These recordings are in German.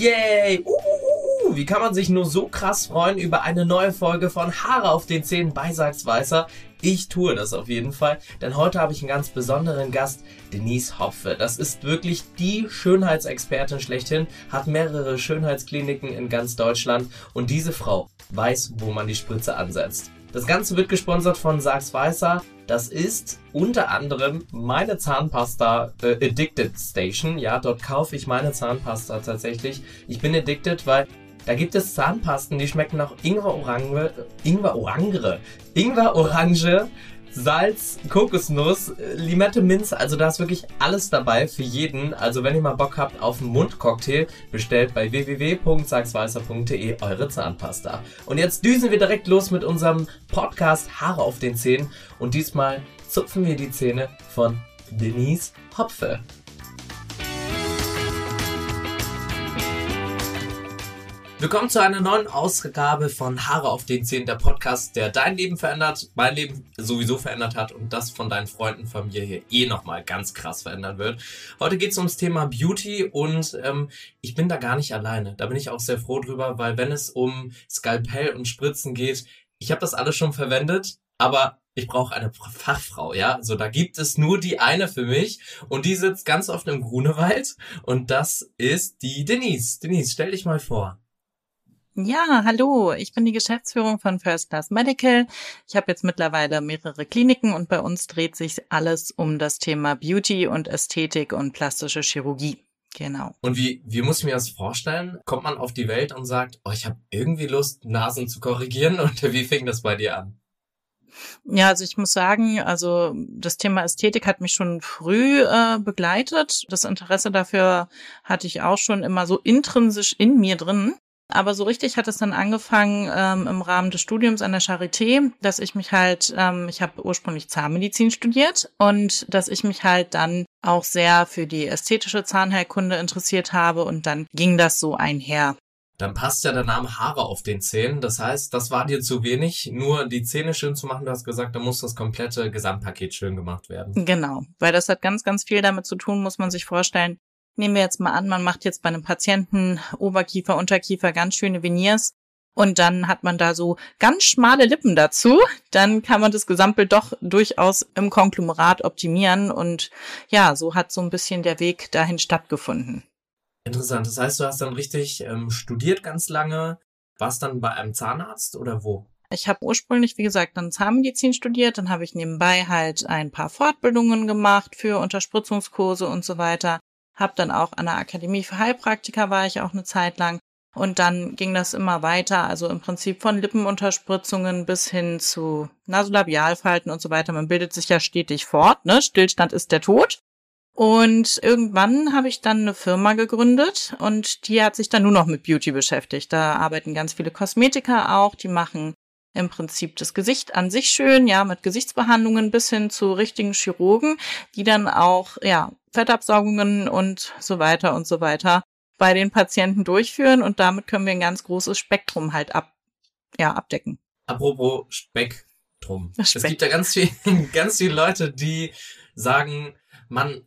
Yay! Uh, wie kann man sich nur so krass freuen über eine neue Folge von Haare auf den Zähnen bei Weißer? Ich tue das auf jeden Fall, denn heute habe ich einen ganz besonderen Gast, Denise Hopfe. Das ist wirklich die Schönheitsexpertin schlechthin, hat mehrere Schönheitskliniken in ganz Deutschland und diese Frau weiß, wo man die Spritze ansetzt. Das Ganze wird gesponsert von Sachs Weißer. Das ist unter anderem meine Zahnpasta äh, Addicted Station. Ja, dort kaufe ich meine Zahnpasta tatsächlich. Ich bin addicted, weil da gibt es Zahnpasten, die schmecken nach Ingwer Orange, Ingwer Orange, Ingwer Orange, Salz, Kokosnuss, Limette, Minze, also da ist wirklich alles dabei für jeden. Also wenn ihr mal Bock habt auf einen Mundcocktail, bestellt bei www.sagsweißer.de eure Zahnpasta. Und jetzt düsen wir direkt los mit unserem Podcast Haare auf den Zähnen und diesmal zupfen wir die Zähne von Denise Hopfe. Willkommen zu einer neuen Ausgabe von Haare auf den Zähnen, der Podcast, der dein Leben verändert, mein Leben sowieso verändert hat und das von deinen Freunden, Familie eh nochmal ganz krass verändern wird. Heute geht es ums Thema Beauty und ähm, ich bin da gar nicht alleine. Da bin ich auch sehr froh drüber, weil wenn es um Skalpell und Spritzen geht, ich habe das alles schon verwendet, aber ich brauche eine Fachfrau, ja. Also da gibt es nur die eine für mich und die sitzt ganz oft im Grunewald und das ist die Denise. Denise, stell dich mal vor. Ja, hallo, ich bin die Geschäftsführung von First Class Medical. Ich habe jetzt mittlerweile mehrere Kliniken und bei uns dreht sich alles um das Thema Beauty und Ästhetik und plastische Chirurgie. Genau. Und wie, wie muss ich mir das vorstellen? Kommt man auf die Welt und sagt, oh, ich habe irgendwie Lust, Nasen zu korrigieren? Und wie fing das bei dir an? Ja, also ich muss sagen, also das Thema Ästhetik hat mich schon früh äh, begleitet. Das Interesse dafür hatte ich auch schon immer so intrinsisch in mir drin. Aber so richtig hat es dann angefangen ähm, im Rahmen des Studiums an der Charité, dass ich mich halt, ähm, ich habe ursprünglich Zahnmedizin studiert und dass ich mich halt dann auch sehr für die ästhetische Zahnheilkunde interessiert habe und dann ging das so einher. Dann passt ja der Name Haare auf den Zähnen. Das heißt, das war dir zu wenig, nur die Zähne schön zu machen. Du hast gesagt, da muss das komplette Gesamtpaket schön gemacht werden. Genau, weil das hat ganz, ganz viel damit zu tun, muss man sich vorstellen, Nehmen wir jetzt mal an, man macht jetzt bei einem Patienten Oberkiefer, Unterkiefer ganz schöne Veneers und dann hat man da so ganz schmale Lippen dazu, dann kann man das Gesamtbild doch durchaus im Konglomerat optimieren und ja, so hat so ein bisschen der Weg dahin stattgefunden. Interessant. Das heißt, du hast dann richtig ähm, studiert ganz lange. Warst dann bei einem Zahnarzt oder wo? Ich habe ursprünglich, wie gesagt, dann Zahnmedizin studiert, dann habe ich nebenbei halt ein paar Fortbildungen gemacht für Unterspritzungskurse und so weiter habe dann auch an der Akademie für Heilpraktiker war ich auch eine Zeit lang. Und dann ging das immer weiter, also im Prinzip von Lippenunterspritzungen bis hin zu Nasolabialfalten und so weiter. Man bildet sich ja stetig fort, ne? Stillstand ist der Tod. Und irgendwann habe ich dann eine Firma gegründet und die hat sich dann nur noch mit Beauty beschäftigt. Da arbeiten ganz viele Kosmetiker auch, die machen im Prinzip das Gesicht an sich schön, ja, mit Gesichtsbehandlungen bis hin zu richtigen Chirurgen, die dann auch, ja, Fettabsaugungen und so weiter und so weiter bei den Patienten durchführen und damit können wir ein ganz großes Spektrum halt ab, ja, abdecken. Apropos Spektrum. Speck. Es gibt ja ganz viel, ganz viele Leute, die sagen, man,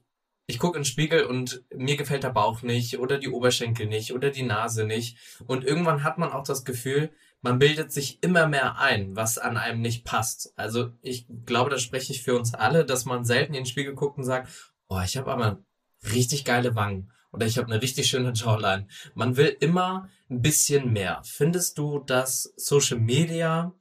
ich gucke in den Spiegel und mir gefällt der Bauch nicht oder die Oberschenkel nicht oder die Nase nicht. Und irgendwann hat man auch das Gefühl, man bildet sich immer mehr ein, was an einem nicht passt. Also ich glaube, da spreche ich für uns alle, dass man selten in den Spiegel guckt und sagt, oh, ich habe aber richtig geile Wangen oder ich habe eine richtig schöne Jawline. Man will immer ein bisschen mehr. Findest du, dass Social Media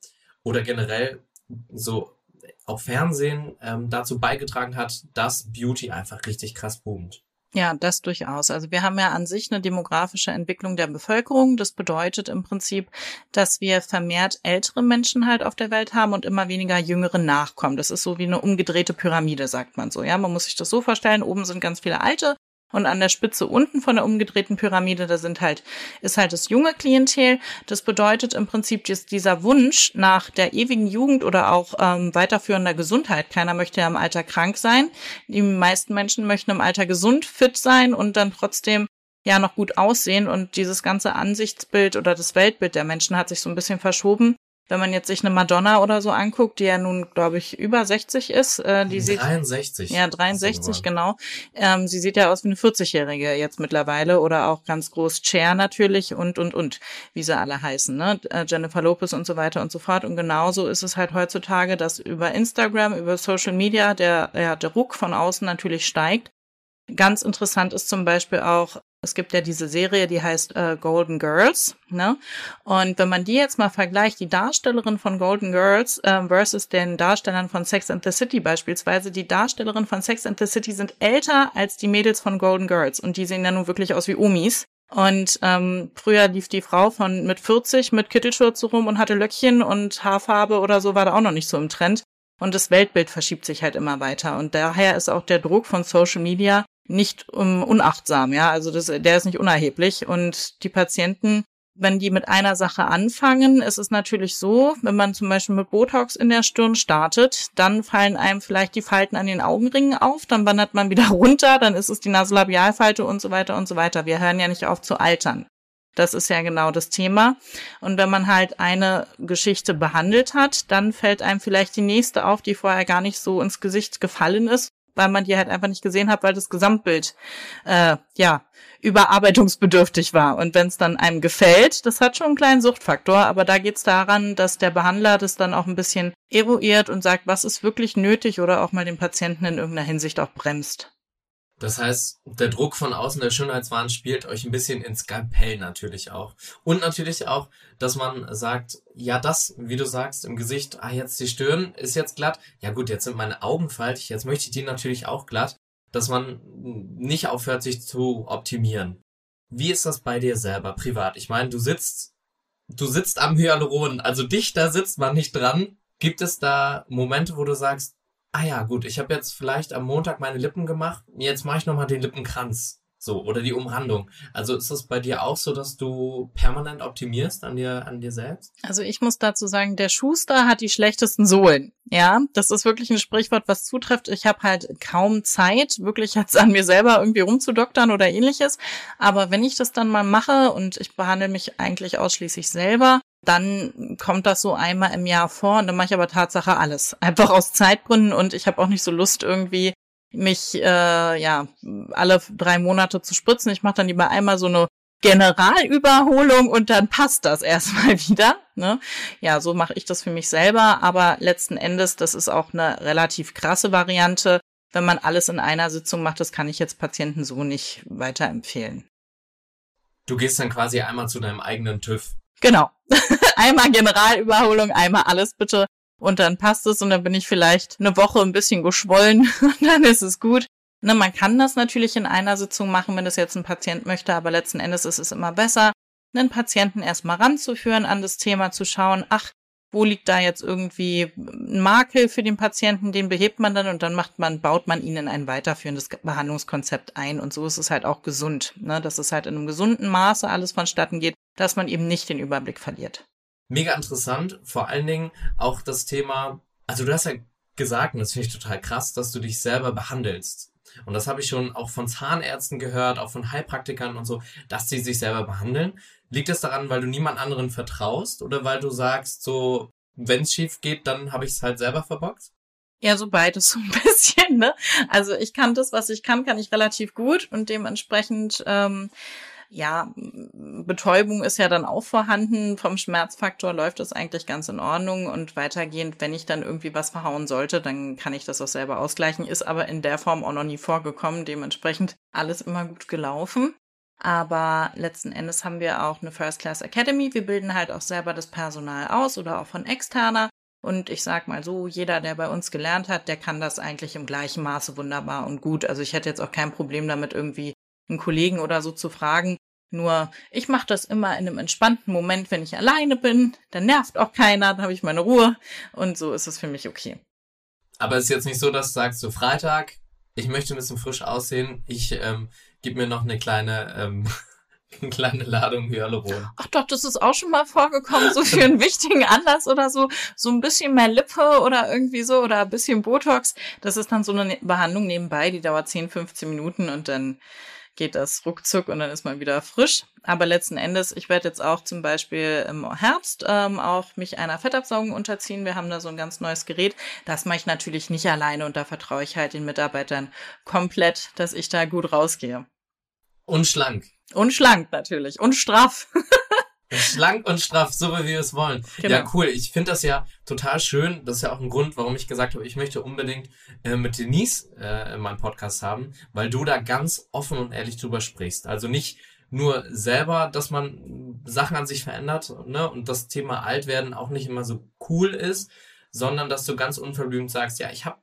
oder generell so auch Fernsehen ähm, dazu beigetragen hat, dass Beauty einfach richtig krass boomt? Ja, das durchaus. Also wir haben ja an sich eine demografische Entwicklung der Bevölkerung. Das bedeutet im Prinzip, dass wir vermehrt ältere Menschen halt auf der Welt haben und immer weniger jüngere nachkommen. Das ist so wie eine umgedrehte Pyramide, sagt man so. Ja, man muss sich das so vorstellen. Oben sind ganz viele alte und an der Spitze unten von der umgedrehten Pyramide, da sind halt, ist halt das junge Klientel. Das bedeutet im Prinzip dass dieser Wunsch nach der ewigen Jugend oder auch ähm, weiterführender Gesundheit. Keiner möchte ja im Alter krank sein. Die meisten Menschen möchten im Alter gesund, fit sein und dann trotzdem ja noch gut aussehen. Und dieses ganze Ansichtsbild oder das Weltbild der Menschen hat sich so ein bisschen verschoben Wenn man jetzt sich eine Madonna oder so anguckt, die ja nun, glaube ich, über 60 ist, äh, die 63. sieht ja 63 genau. Ähm, sie sieht ja aus wie eine 40-jährige jetzt mittlerweile oder auch ganz groß Cher natürlich und und und wie sie alle heißen, ne? Äh, Jennifer Lopez und so weiter und so fort. Und genauso ist es halt heutzutage, dass über Instagram, über Social Media der ja, der Ruck von außen natürlich steigt. Ganz interessant ist zum Beispiel auch es gibt ja diese Serie, die heißt äh, Golden Girls, ne? Und wenn man die jetzt mal vergleicht, die Darstellerin von Golden Girls äh, versus den Darstellern von Sex and the City beispielsweise, die Darstellerin von Sex and the City sind älter als die Mädels von Golden Girls und die sehen ja nun wirklich aus wie Omis. Und ähm, früher lief die Frau von mit 40 mit Kittelschürze rum und hatte Löckchen und Haarfarbe oder so war da auch noch nicht so im Trend. Und das Weltbild verschiebt sich halt immer weiter. Und daher ist auch der Druck von Social Media nicht um, unachtsam, ja. Also das, der ist nicht unerheblich. Und die Patienten, wenn die mit einer Sache anfangen, ist es natürlich so, wenn man zum Beispiel mit Botox in der Stirn startet, dann fallen einem vielleicht die Falten an den Augenringen auf, dann wandert man wieder runter, dann ist es die Nasolabialfalte und so weiter und so weiter. Wir hören ja nicht auf zu altern. Das ist ja genau das Thema. Und wenn man halt eine Geschichte behandelt hat, dann fällt einem vielleicht die nächste auf, die vorher gar nicht so ins Gesicht gefallen ist weil man die halt einfach nicht gesehen hat, weil das Gesamtbild äh, ja überarbeitungsbedürftig war. Und wenn es dann einem gefällt, das hat schon einen kleinen Suchtfaktor, aber da geht's daran, dass der Behandler das dann auch ein bisschen eruiert und sagt, was ist wirklich nötig oder auch mal den Patienten in irgendeiner Hinsicht auch bremst. Das heißt, der Druck von außen der Schönheitswahn spielt euch ein bisschen ins Skalpell natürlich auch. Und natürlich auch, dass man sagt, ja, das, wie du sagst, im Gesicht, ah, jetzt die Stirn ist jetzt glatt. Ja gut, jetzt sind meine Augen faltig, jetzt möchte ich die natürlich auch glatt. Dass man nicht aufhört, sich zu optimieren. Wie ist das bei dir selber, privat? Ich meine, du sitzt, du sitzt am Hyaluron, also dichter sitzt man nicht dran. Gibt es da Momente, wo du sagst, ah ja, gut, ich habe jetzt vielleicht am Montag meine Lippen gemacht, jetzt mache ich nochmal den Lippenkranz. So, oder die Umrandung. Also ist das bei dir auch so, dass du permanent optimierst an dir, an dir selbst? Also ich muss dazu sagen, der Schuster hat die schlechtesten Sohlen. Ja, das ist wirklich ein Sprichwort, was zutrifft. Ich habe halt kaum Zeit, wirklich jetzt an mir selber irgendwie rumzudoktern oder ähnliches. Aber wenn ich das dann mal mache und ich behandle mich eigentlich ausschließlich selber, dann kommt das so einmal im Jahr vor und dann mache ich aber Tatsache alles. Einfach aus Zeitgründen und ich habe auch nicht so Lust irgendwie mich äh, ja alle drei Monate zu spritzen. Ich mache dann lieber einmal so eine Generalüberholung und dann passt das erstmal wieder. Ne? Ja, so mache ich das für mich selber, aber letzten Endes, das ist auch eine relativ krasse Variante. Wenn man alles in einer Sitzung macht, das kann ich jetzt Patienten so nicht weiterempfehlen. Du gehst dann quasi einmal zu deinem eigenen TÜV. Genau. einmal Generalüberholung, einmal alles bitte. Und dann passt es und dann bin ich vielleicht eine Woche ein bisschen geschwollen und dann ist es gut. Ne, man kann das natürlich in einer Sitzung machen, wenn das jetzt ein Patient möchte, aber letzten Endes ist es immer besser, einen Patienten erstmal ranzuführen, an das Thema zu schauen, ach, wo liegt da jetzt irgendwie ein Makel für den Patienten, den behebt man dann und dann macht man, baut man ihnen ein weiterführendes Behandlungskonzept ein. Und so ist es halt auch gesund, ne? dass es halt in einem gesunden Maße alles vonstatten geht, dass man eben nicht den Überblick verliert. Mega interessant, vor allen Dingen auch das Thema, also du hast ja gesagt, und das finde ich total krass, dass du dich selber behandelst. Und das habe ich schon auch von Zahnärzten gehört, auch von Heilpraktikern und so, dass sie sich selber behandeln. Liegt es daran, weil du niemand anderen vertraust oder weil du sagst, so, wenn es schief geht, dann habe ich es halt selber verbockt? Ja, so beides so ein bisschen, ne? Also ich kann das, was ich kann, kann ich relativ gut und dementsprechend ähm, ja, Betäubung ist ja dann auch vorhanden. Vom Schmerzfaktor läuft es eigentlich ganz in Ordnung und weitergehend, wenn ich dann irgendwie was verhauen sollte, dann kann ich das auch selber ausgleichen. Ist aber in der Form auch noch nie vorgekommen. Dementsprechend alles immer gut gelaufen. Aber letzten Endes haben wir auch eine First Class Academy. Wir bilden halt auch selber das Personal aus oder auch von externer. Und ich sag mal so, jeder, der bei uns gelernt hat, der kann das eigentlich im gleichen Maße wunderbar und gut. Also ich hätte jetzt auch kein Problem damit, irgendwie einen Kollegen oder so zu fragen. Nur ich mache das immer in einem entspannten Moment, wenn ich alleine bin. Dann nervt auch keiner, dann habe ich meine Ruhe und so ist es für mich okay. Aber es ist jetzt nicht so, dass du sagst, so Freitag, ich möchte ein bisschen frisch aussehen, ich ähm, gebe mir noch eine kleine ähm, eine kleine Ladung Hyaluron. Ach doch, das ist auch schon mal vorgekommen, so für einen wichtigen Anlass oder so. So ein bisschen mehr Lippe oder irgendwie so oder ein bisschen Botox. Das ist dann so eine Behandlung nebenbei, die dauert 10, 15 Minuten und dann geht das ruckzuck und dann ist man wieder frisch. Aber letzten Endes, ich werde jetzt auch zum Beispiel im Herbst ähm, auch mich einer Fettabsaugung unterziehen. Wir haben da so ein ganz neues Gerät. Das mache ich natürlich nicht alleine und da vertraue ich halt den Mitarbeitern komplett, dass ich da gut rausgehe. Und schlank. Und schlank natürlich. Und straff. Schlank und straff, so wie wir es wollen. Genau. Ja, cool. Ich finde das ja total schön. Das ist ja auch ein Grund, warum ich gesagt habe, ich möchte unbedingt äh, mit Denise äh, meinen Podcast haben, weil du da ganz offen und ehrlich drüber sprichst. Also nicht nur selber, dass man Sachen an sich verändert ne, und das Thema Altwerden auch nicht immer so cool ist, sondern dass du ganz unverblümt sagst, ja, ich habe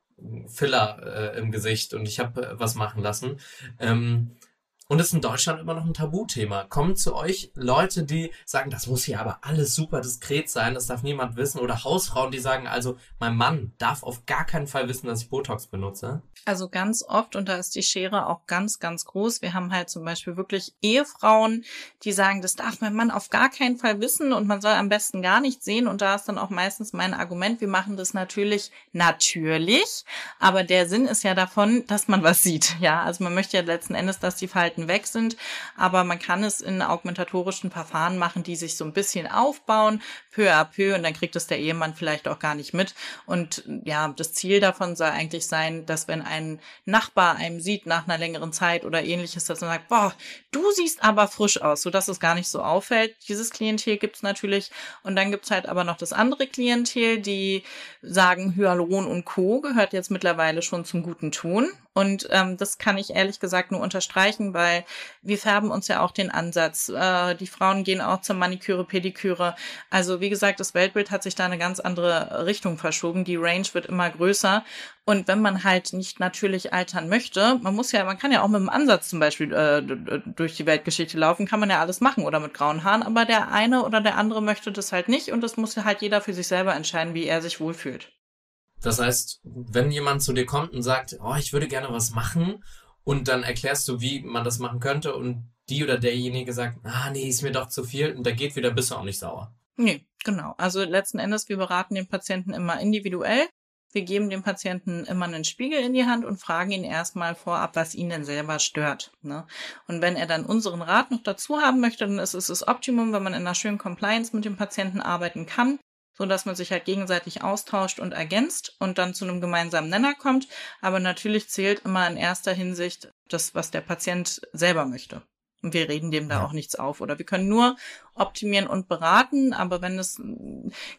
Filler äh, im Gesicht und ich habe äh, was machen lassen. Ähm, und ist in Deutschland immer noch ein Tabuthema. Kommen zu euch Leute, die sagen, das muss hier aber alles super diskret sein, das darf niemand wissen. Oder Hausfrauen, die sagen, also mein Mann darf auf gar keinen Fall wissen, dass ich Botox benutze. Also ganz oft, und da ist die Schere auch ganz, ganz groß. Wir haben halt zum Beispiel wirklich Ehefrauen, die sagen, das darf mein Mann auf gar keinen Fall wissen und man soll am besten gar nicht sehen. Und da ist dann auch meistens mein Argument, wir machen das natürlich natürlich, aber der Sinn ist ja davon, dass man was sieht. Ja, also man möchte ja letzten Endes, dass die Falten Seiten weg sind. Aber man kann es in augmentatorischen Verfahren machen, die sich so ein bisschen aufbauen, peu à peu, und dann kriegt es der Ehemann vielleicht auch gar nicht mit. Und ja, das Ziel davon soll eigentlich sein, dass wenn ein Nachbar einem sieht nach einer längeren Zeit oder ähnliches, dass man sagt, boah, du siehst aber frisch aus, sodass es gar nicht so auffällt. Dieses Klientel gibt es natürlich. Und dann gibt es halt aber noch das andere Klientel, die sagen, Hyaluron und Co. gehört jetzt mittlerweile schon zum guten Ton. Und ähm, das kann ich ehrlich gesagt nur unterstreichen, weil wir färben uns ja auch den Ansatz. Äh, die Frauen gehen auch zur Maniküre, Pediküre. Also wie gesagt, das Weltbild hat sich da eine ganz andere Richtung verschoben. Die Range wird immer größer. Und wenn man halt nicht natürlich altern möchte, man muss ja, man kann ja auch mit dem Ansatz zum Beispiel äh, durch die Weltgeschichte laufen, kann man ja alles machen oder mit grauen Haaren, aber der eine oder der andere möchte das halt nicht und das muss ja halt jeder für sich selber entscheiden, wie er sich wohlfühlt. Das heißt, wenn jemand zu dir kommt und sagt, oh, ich würde gerne was machen und dann erklärst du, wie man das machen könnte und die oder derjenige sagt, ah, nee, ist mir doch zu viel und da geht wieder, bist du auch nicht sauer. Nee, genau. Also letzten Endes, wir beraten den Patienten immer individuell. Wir geben dem Patienten immer einen Spiegel in die Hand und fragen ihn erstmal vorab, was ihn denn selber stört. Ne? Und wenn er dann unseren Rat noch dazu haben möchte, dann ist es das Optimum, wenn man in einer schönen Compliance mit dem Patienten arbeiten kann so dass man sich halt gegenseitig austauscht und ergänzt und dann zu einem gemeinsamen Nenner kommt. Aber natürlich zählt immer in erster Hinsicht das, was der Patient selber möchte. Und wir reden dem da ja. auch nichts auf. Oder wir können nur optimieren und beraten, aber wenn es,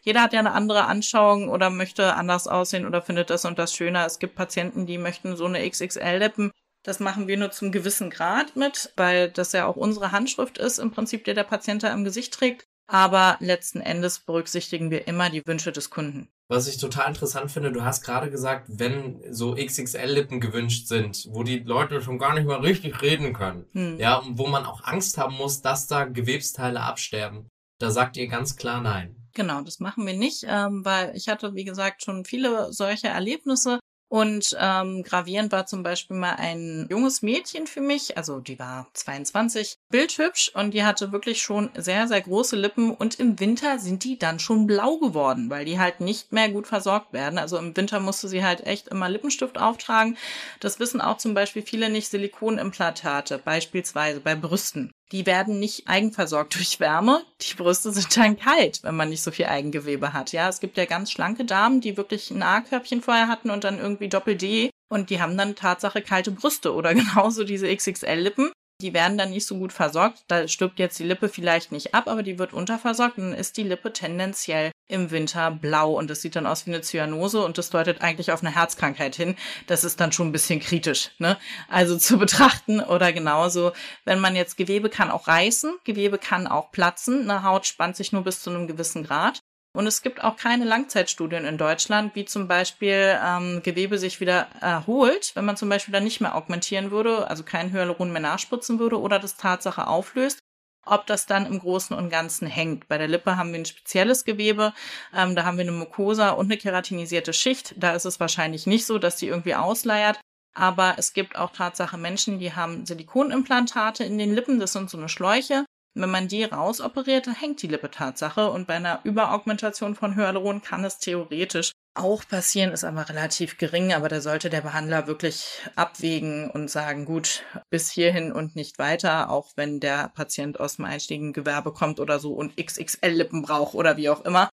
jeder hat ja eine andere Anschauung oder möchte anders aussehen oder findet das und das schöner. Es gibt Patienten, die möchten so eine XXL-Lippen. Das machen wir nur zum gewissen Grad mit, weil das ja auch unsere Handschrift ist, im Prinzip, der der Patient da im Gesicht trägt aber letzten Endes berücksichtigen wir immer die Wünsche des Kunden. Was ich total interessant finde, du hast gerade gesagt, wenn so XXL-Lippen gewünscht sind, wo die Leute schon gar nicht mehr richtig reden können, hm. ja, und wo man auch Angst haben muss, dass da Gewebsteile absterben, da sagt ihr ganz klar nein. Genau, das machen wir nicht, ähm, weil ich hatte, wie gesagt, schon viele solche Erlebnisse, und ähm, gravierend war zum Beispiel mal ein junges Mädchen für mich, also die war 22, bildhübsch und die hatte wirklich schon sehr, sehr große Lippen und im Winter sind die dann schon blau geworden, weil die halt nicht mehr gut versorgt werden. Also im Winter musste sie halt echt immer Lippenstift auftragen. Das wissen auch zum Beispiel viele nicht Silikonimplantate, beispielsweise bei Brüsten die werden nicht eigenversorgt durch Wärme. Die Brüste sind dann kalt, wenn man nicht so viel Eigengewebe hat. Ja, es gibt ja ganz schlanke Damen, die wirklich ein A-Körbchen vorher hatten und dann irgendwie Doppel-D und die haben dann Tatsache kalte Brüste oder genauso diese XXL-Lippen die werden dann nicht so gut versorgt. Da stirbt jetzt die Lippe vielleicht nicht ab, aber die wird unterversorgt und dann ist die Lippe tendenziell im Winter blau und das sieht dann aus wie eine Zyanose und das deutet eigentlich auf eine Herzkrankheit hin. Das ist dann schon ein bisschen kritisch, ne? Also zu betrachten oder genauso, wenn man jetzt Gewebe kann auch reißen, Gewebe kann auch platzen, eine Haut spannt sich nur bis zu einem gewissen Grad. Und es gibt auch keine Langzeitstudien in Deutschland, wie zum Beispiel ähm, Gewebe sich wieder erholt, wenn man zum Beispiel dann nicht mehr augmentieren würde, also kein Hyaluron mehr nachspritzen würde oder das Tatsache auflöst, ob das dann im Großen und Ganzen hängt. Bei der Lippe haben wir ein spezielles Gewebe, ähm, da haben wir eine Mucosa und eine keratinisierte Schicht. Da ist es wahrscheinlich nicht so, dass die irgendwie ausleiert. Aber es gibt auch Tatsache Menschen, die haben Silikonimplantate in den Lippen, das sind so eine Schläuche. Wenn man die rausoperiert, dann hängt die Lippe Tatsache und bei einer Überaugmentation von Hyaluron kann es theoretisch auch passieren, ist aber relativ gering, aber da sollte der Behandler wirklich abwägen und sagen, gut, bis hierhin und nicht weiter, auch wenn der Patient aus dem einstiegen Gewerbe kommt oder so und XXL-Lippen braucht oder wie auch immer.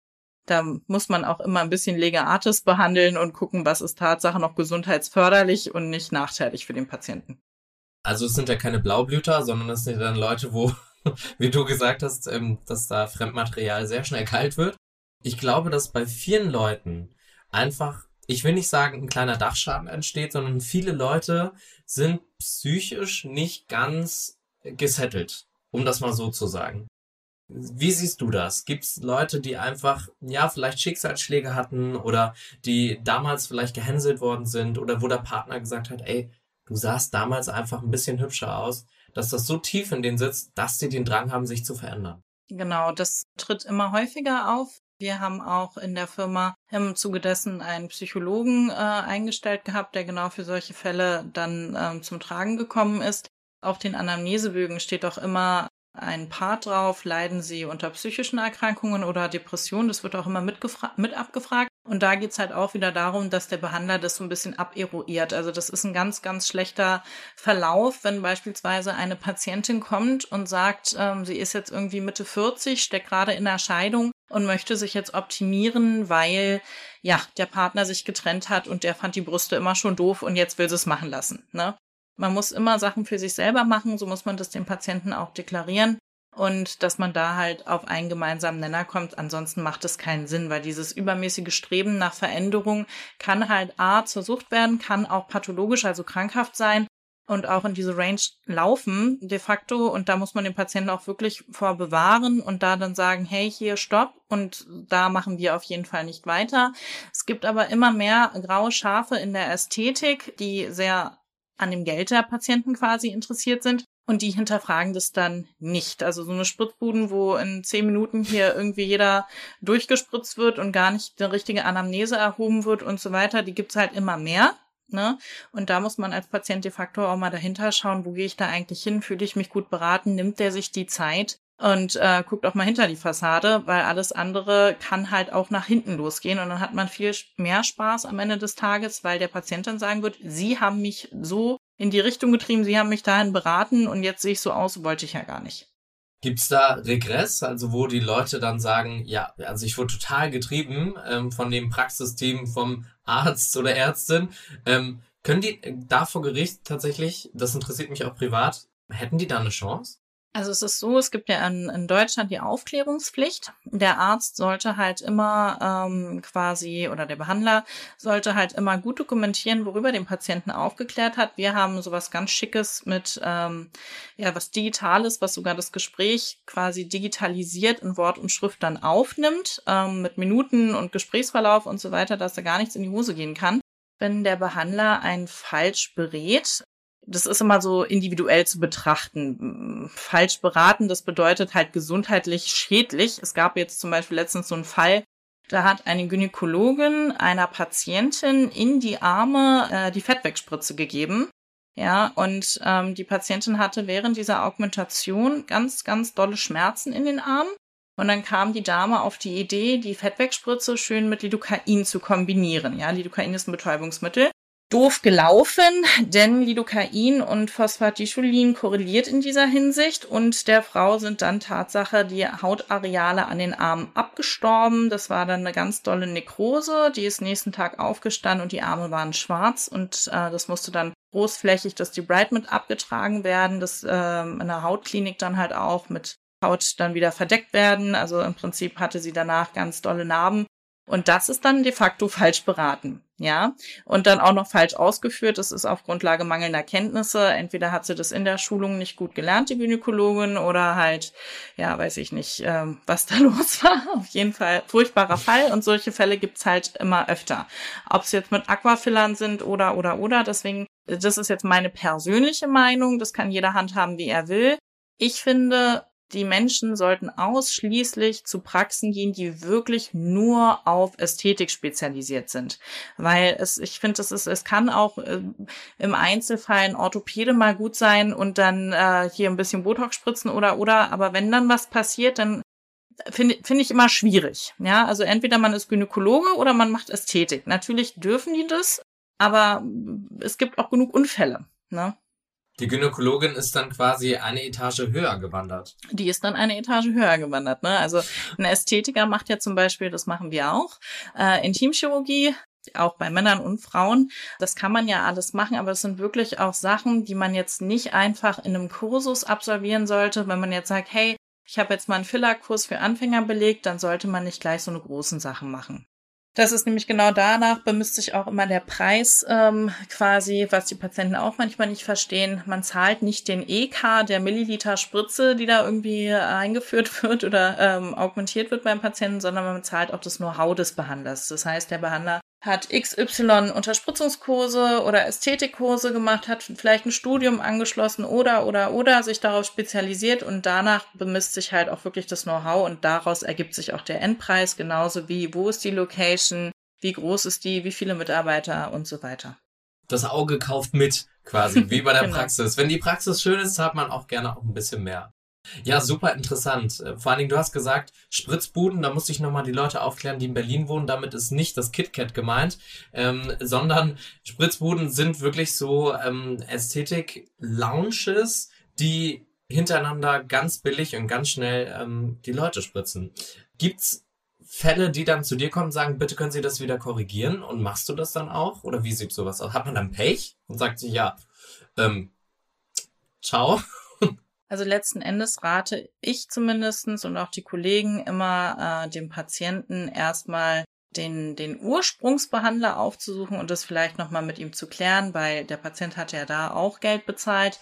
Da muss man auch immer ein bisschen Lega Artis behandeln und gucken, was ist Tatsache noch gesundheitsförderlich und nicht nachteilig für den Patienten. Also es sind ja keine Blaublüter, sondern es sind dann Leute, wo, wie du gesagt hast, ähm, dass da Fremdmaterial sehr schnell kalt wird. Ich glaube, dass bei vielen Leuten einfach, ich will nicht sagen, ein kleiner Dachschaden entsteht, sondern viele Leute sind psychisch nicht ganz gesettelt, um das mal so zu sagen. Wie siehst du das? Gibt es Leute, die einfach, ja, vielleicht Schicksalsschläge hatten oder die damals vielleicht gehänselt worden sind oder wo der Partner gesagt hat, ey, du sahst damals einfach ein bisschen hübscher aus, dass das so tief in denen sitzt, dass sie den Drang haben, sich zu verändern? Genau, das tritt immer häufiger auf. Wir haben auch in der Firma im Zuge dessen einen Psychologen äh, eingestellt gehabt, der genau für solche Fälle dann ähm, zum Tragen gekommen ist. Auf den Anamnesebögen steht auch immer ein Part drauf, leiden sie unter psychischen Erkrankungen oder Depressionen. Das wird auch immer mit abgefragt. Und da geht's halt auch wieder darum, dass der Behandler das so ein bisschen aberuiert. Also das ist ein ganz, ganz schlechter Verlauf, wenn beispielsweise eine Patientin kommt und sagt, ähm, sie ist jetzt irgendwie Mitte 40, steckt gerade in der Scheidung und möchte sich jetzt optimieren, weil ja der Partner sich getrennt hat und der fand die Brüste immer schon doof und jetzt will sie es machen lassen. Ne? Man muss immer Sachen für sich selber machen, so muss man das dem Patienten auch deklarieren und dass man da halt auf einen gemeinsamen Nenner kommt. Ansonsten macht es keinen Sinn, weil dieses übermäßige Streben nach Veränderung kann halt A zur Sucht werden, kann auch pathologisch, also krankhaft sein und auch in diese Range laufen de facto und da muss man den Patienten auch wirklich vor bewahren und da dann sagen, hey, hier stopp und da machen wir auf jeden Fall nicht weiter. Es gibt aber immer mehr graue Schafe in der Ästhetik, die sehr an dem Geld der Patienten quasi interessiert sind und die hinterfragen das dann nicht. Also so eine Spritzbuden, wo in zehn Minuten hier irgendwie jeder durchgespritzt wird und gar nicht eine richtige Anamnese erhoben wird und so weiter, die gibt's halt immer mehr. Ne? Und da muss man als Patient de facto auch mal dahinter schauen, wo gehe ich da eigentlich hin, fühle ich mich gut beraten, nimmt der sich die Zeit und äh, guckt auch mal hinter die Fassade, weil alles andere kann halt auch nach hinten losgehen und dann hat man viel mehr Spaß am Ende des Tages, weil der Patient dann sagen wird, Sie haben mich so in die Richtung getrieben, Sie haben mich dahin beraten und jetzt sehe ich so aus, wollte ich ja gar nicht. Gibt's da Regress, also wo die Leute dann sagen, ja, also ich wurde total getrieben ähm, von dem Praxisteam, vom Arzt oder Ärztin. Ähm, können die da vor Gericht tatsächlich, das interessiert mich auch privat, hätten die da eine Chance? Also es ist so, es gibt ja in, in Deutschland die Aufklärungspflicht. Der Arzt sollte halt immer ähm, quasi oder der Behandler sollte halt immer gut dokumentieren, worüber den Patienten aufgeklärt hat. Wir haben sowas ganz Schickes mit ähm, ja was Digitales, was sogar das Gespräch quasi digitalisiert in Wort und Schrift dann aufnimmt, ähm, mit Minuten und Gesprächsverlauf und so weiter, dass da gar nichts in die Hose gehen kann wenn der Behandler einen falsch berät, das ist immer so individuell zu betrachten. Falsch beraten, das bedeutet halt gesundheitlich schädlich. Es gab jetzt zum Beispiel letztens so einen Fall, da hat eine Gynäkologin einer Patientin in die Arme äh, die Fettwegspritze gegeben. Ja, und ähm, die Patientin hatte während dieser Augmentation ganz, ganz dolle Schmerzen in den Armen. Und dann kam die Dame auf die Idee, die Fettwegspritze schön mit Lidocain zu kombinieren. Ja, Lidocain ist ein Betäubungsmittel doof gelaufen, denn Lidocain und Phosphatidylcholin korreliert in dieser Hinsicht und der Frau sind dann Tatsache die Hautareale an den Armen abgestorben. Das war dann eine ganz dolle Nekrose. Die ist nächsten Tag aufgestanden und die Arme waren schwarz und äh, das musste dann großflächig das Bright mit abgetragen werden. Das äh, in der Hautklinik dann halt auch mit Haut dann wieder verdeckt werden. Also im Prinzip hatte sie danach ganz dolle Narben und das ist dann de facto falsch beraten, ja. Und dann auch noch falsch ausgeführt. Das ist auf Grundlage mangelnder Kenntnisse. Entweder hat sie das in der Schulung nicht gut gelernt, die Gynäkologin, oder halt, ja, weiß ich nicht, ähm, was da los war. Auf jeden Fall furchtbarer Fall. Und solche Fälle gibt's halt immer öfter. Ob es jetzt mit Aquafillern sind oder, oder, oder. Deswegen, das ist jetzt meine persönliche Meinung. Das kann jeder handhaben, wie er will. Ich finde, die Menschen sollten ausschließlich zu Praxen gehen, die wirklich nur auf Ästhetik spezialisiert sind. Weil es, ich finde, es ist, es kann auch äh, im Einzelfall ein Orthopäde mal gut sein und dann äh, hier ein bisschen Botox spritzen oder oder, aber wenn dann was passiert, dann finde finde ich immer schwierig. Ja, also entweder man ist Gynäkologe oder man macht Ästhetik. Natürlich dürfen die das, aber es gibt auch genug Unfälle. Ne? Die Gynäkologin ist dann quasi eine Etage höher gewandert. Die ist dann eine Etage höher gewandert. Ne? Also ein Ästhetiker macht ja zum Beispiel, das machen wir auch, äh, Intimchirurgie, auch bei Männern und Frauen. Das kann man ja alles machen, aber es sind wirklich auch Sachen, die man jetzt nicht einfach in einem Kursus absolvieren sollte. Wenn man jetzt sagt, hey, ich habe jetzt mal einen Fillerkurs für Anfänger belegt, dann sollte man nicht gleich so eine großen Sachen machen. Das ist nämlich genau danach bemisst sich auch immer der Preis ähm, quasi, was die Patienten auch manchmal nicht verstehen. Man zahlt nicht den EK der Milliliter Spritze, die da irgendwie eingeführt wird oder ähm, augmentiert wird beim Patienten, sondern man zahlt auch das Know-how des Behandlers. Das heißt, der Behandler hat XY Unterspritzungskurse oder Ästhetikkurse gemacht, hat vielleicht ein Studium angeschlossen oder oder oder sich darauf spezialisiert und danach bemisst sich halt auch wirklich das Know-how und daraus ergibt sich auch der Endpreis, genauso wie wo ist die Location, wie groß ist die, wie viele Mitarbeiter und so weiter. Das Auge kauft mit, quasi, wie bei der genau. Praxis. Wenn die Praxis schön ist, hat man auch gerne auch ein bisschen mehr. Ja, super interessant. Äh, vor allen Dingen, du hast gesagt, Spritzbuden, da musste ich nochmal die Leute aufklären, die in Berlin wohnen. Damit ist nicht das KitKat gemeint, ähm, sondern Spritzbuden sind wirklich so ähm, Ästhetik-Lounges, die hintereinander ganz billig und ganz schnell ähm, die Leute spritzen. Gibt's Fälle, die dann zu dir kommen und sagen, bitte können Sie das wieder korrigieren? Und machst du das dann auch? Oder wie sieht sowas aus? Hat man dann Pech und sagt sich, ja, ähm, ciao? Also letzten Endes rate ich zumindestens und auch die Kollegen immer äh, dem Patienten erstmal den, den Ursprungsbehandler aufzusuchen und das vielleicht nochmal mit ihm zu klären, weil der Patient hat ja da auch Geld bezahlt.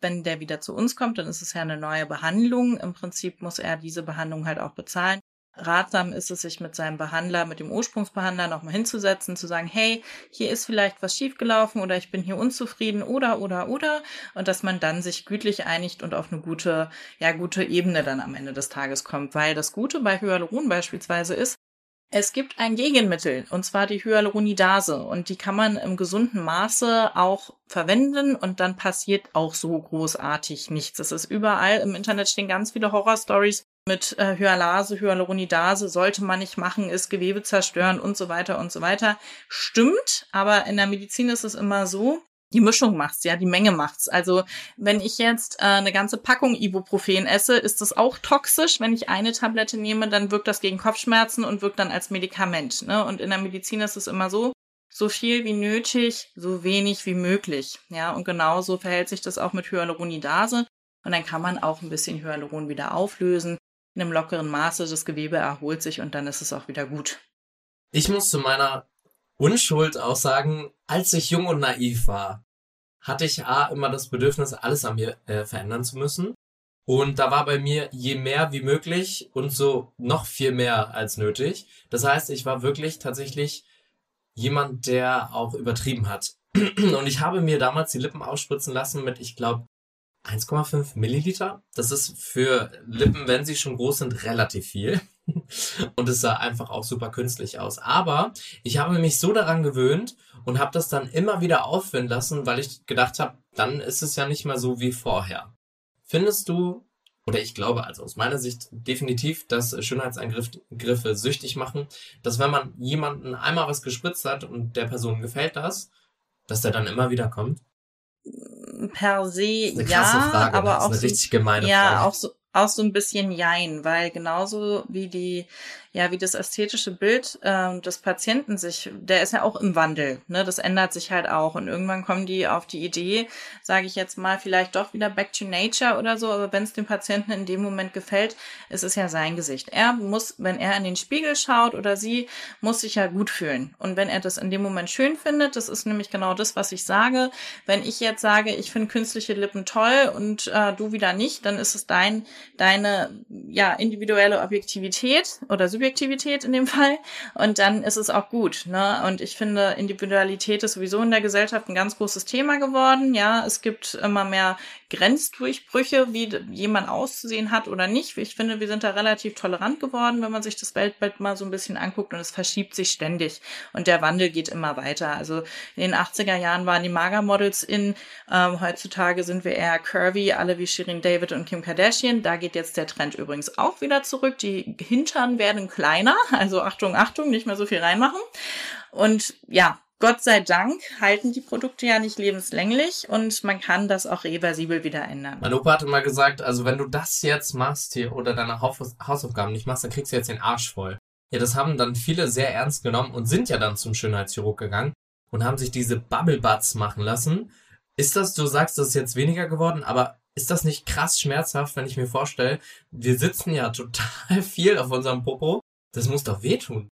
Wenn der wieder zu uns kommt, dann ist es ja eine neue Behandlung. Im Prinzip muss er diese Behandlung halt auch bezahlen ratsam ist es, sich mit seinem Behandler, mit dem Ursprungsbehandler nochmal hinzusetzen, zu sagen, hey, hier ist vielleicht was schiefgelaufen oder ich bin hier unzufrieden oder, oder, oder. Und dass man dann sich gütlich einigt und auf eine gute, ja, gute Ebene dann am Ende des Tages kommt. Weil das Gute bei Hyaluron beispielsweise ist, es gibt ein Gegenmittel, und zwar die Hyaluronidase, und die kann man im gesunden Maße auch verwenden, und dann passiert auch so großartig nichts. Es ist überall im Internet stehen ganz viele Horrorstories mit äh, Hyalase, Hyaluronidase sollte man nicht machen, ist Gewebe zerstören und so weiter und so weiter. Stimmt, aber in der Medizin ist es immer so, die Mischung macht's, ja, die Menge macht's. Also wenn ich jetzt äh, eine ganze Packung Ibuprofen esse, ist das auch toxisch. Wenn ich eine Tablette nehme, dann wirkt das gegen Kopfschmerzen und wirkt dann als Medikament. Ne? Und in der Medizin ist es immer so, so viel wie nötig, so wenig wie möglich. Ja, und genauso verhält sich das auch mit Hyaluronidase. Und dann kann man auch ein bisschen Hyaluron wieder auflösen in einem lockeren Maße, das Gewebe erholt sich und dann ist es auch wieder gut. Ich muss zu meiner Unschuld auch sagen, als ich jung und naiv war, hatte ich A immer das Bedürfnis, alles an mir äh, verändern zu müssen. Und da war bei mir je mehr wie möglich und so noch viel mehr als nötig. Das heißt, ich war wirklich tatsächlich jemand, der auch übertrieben hat. Und ich habe mir damals die Lippen ausspritzen lassen mit, ich glaube, 1,5 Milliliter. Das ist für Lippen, wenn sie schon groß sind, relativ viel. Und es sah einfach auch super künstlich aus. Aber ich habe mich so daran gewöhnt und habe das dann immer wieder aufwinden lassen, weil ich gedacht habe, dann ist es ja nicht mehr so wie vorher. Findest du, oder ich glaube also aus meiner Sicht definitiv, dass Schönheitseingriffe süchtig machen, dass wenn man jemanden einmal was gespritzt hat und der Person gefällt das, dass der dann immer wieder kommt? Per se ja, Frage, aber auch so, ja, auch so auch so ein bisschen Jein, weil genauso wie die ja, wie das ästhetische Bild äh, des Patienten sich, der ist ja auch im Wandel, ne? Das ändert sich halt auch. Und irgendwann kommen die auf die Idee, sage ich jetzt mal, vielleicht doch wieder back to nature oder so, aber wenn es dem Patienten in dem Moment gefällt, ist es ja sein Gesicht. Er muss, wenn er in den Spiegel schaut oder sie, muss sich ja gut fühlen. Und wenn er das in dem Moment schön findet, das ist nämlich genau das, was ich sage. Wenn ich jetzt sage, ich finde künstliche Lippen toll und äh, du wieder nicht, dann ist es dein, deine ja individuelle Objektivität oder Subjektivität Subjektivität in dem Fall. Und dann ist es auch gut. Ne? Und ich finde, Individualität ist sowieso in der Gesellschaft ein ganz großes Thema geworden. Ja, es gibt immer mehr Grenzdurchbrüche, wie jemand auszusehen hat oder nicht. Ich finde, wir sind da relativ tolerant geworden, wenn man sich das Weltbild mal so ein bisschen anguckt und es verschiebt sich ständig und der Wandel geht immer weiter. Also in den 80er Jahren waren die Magermodels in, ähm, heutzutage sind wir eher curvy, alle wie Shirin David und Kim Kardashian. Da geht jetzt der Trend übrigens auch wieder zurück. Die Hintern werden kleiner, also Achtung, Achtung, nicht mehr so viel reinmachen. Und ja, Gott sei Dank halten die Produkte ja nicht lebenslänglich und man kann das auch reversibel wieder ändern. Mein Opa hatte mal gesagt, also wenn du das jetzt machst hier oder deine Hausaufgaben nicht machst, dann kriegst du jetzt den Arsch voll. Ja, das haben dann viele sehr ernst genommen und sind ja dann zum Schönheitschirurg gegangen und haben sich diese Bubble Butts machen lassen. Ist das, du sagst, das ist jetzt weniger geworden, aber ist das nicht krass schmerzhaft, wenn ich mir vorstelle, wir sitzen ja total viel auf unserem Popo. Das muss doch wehtun.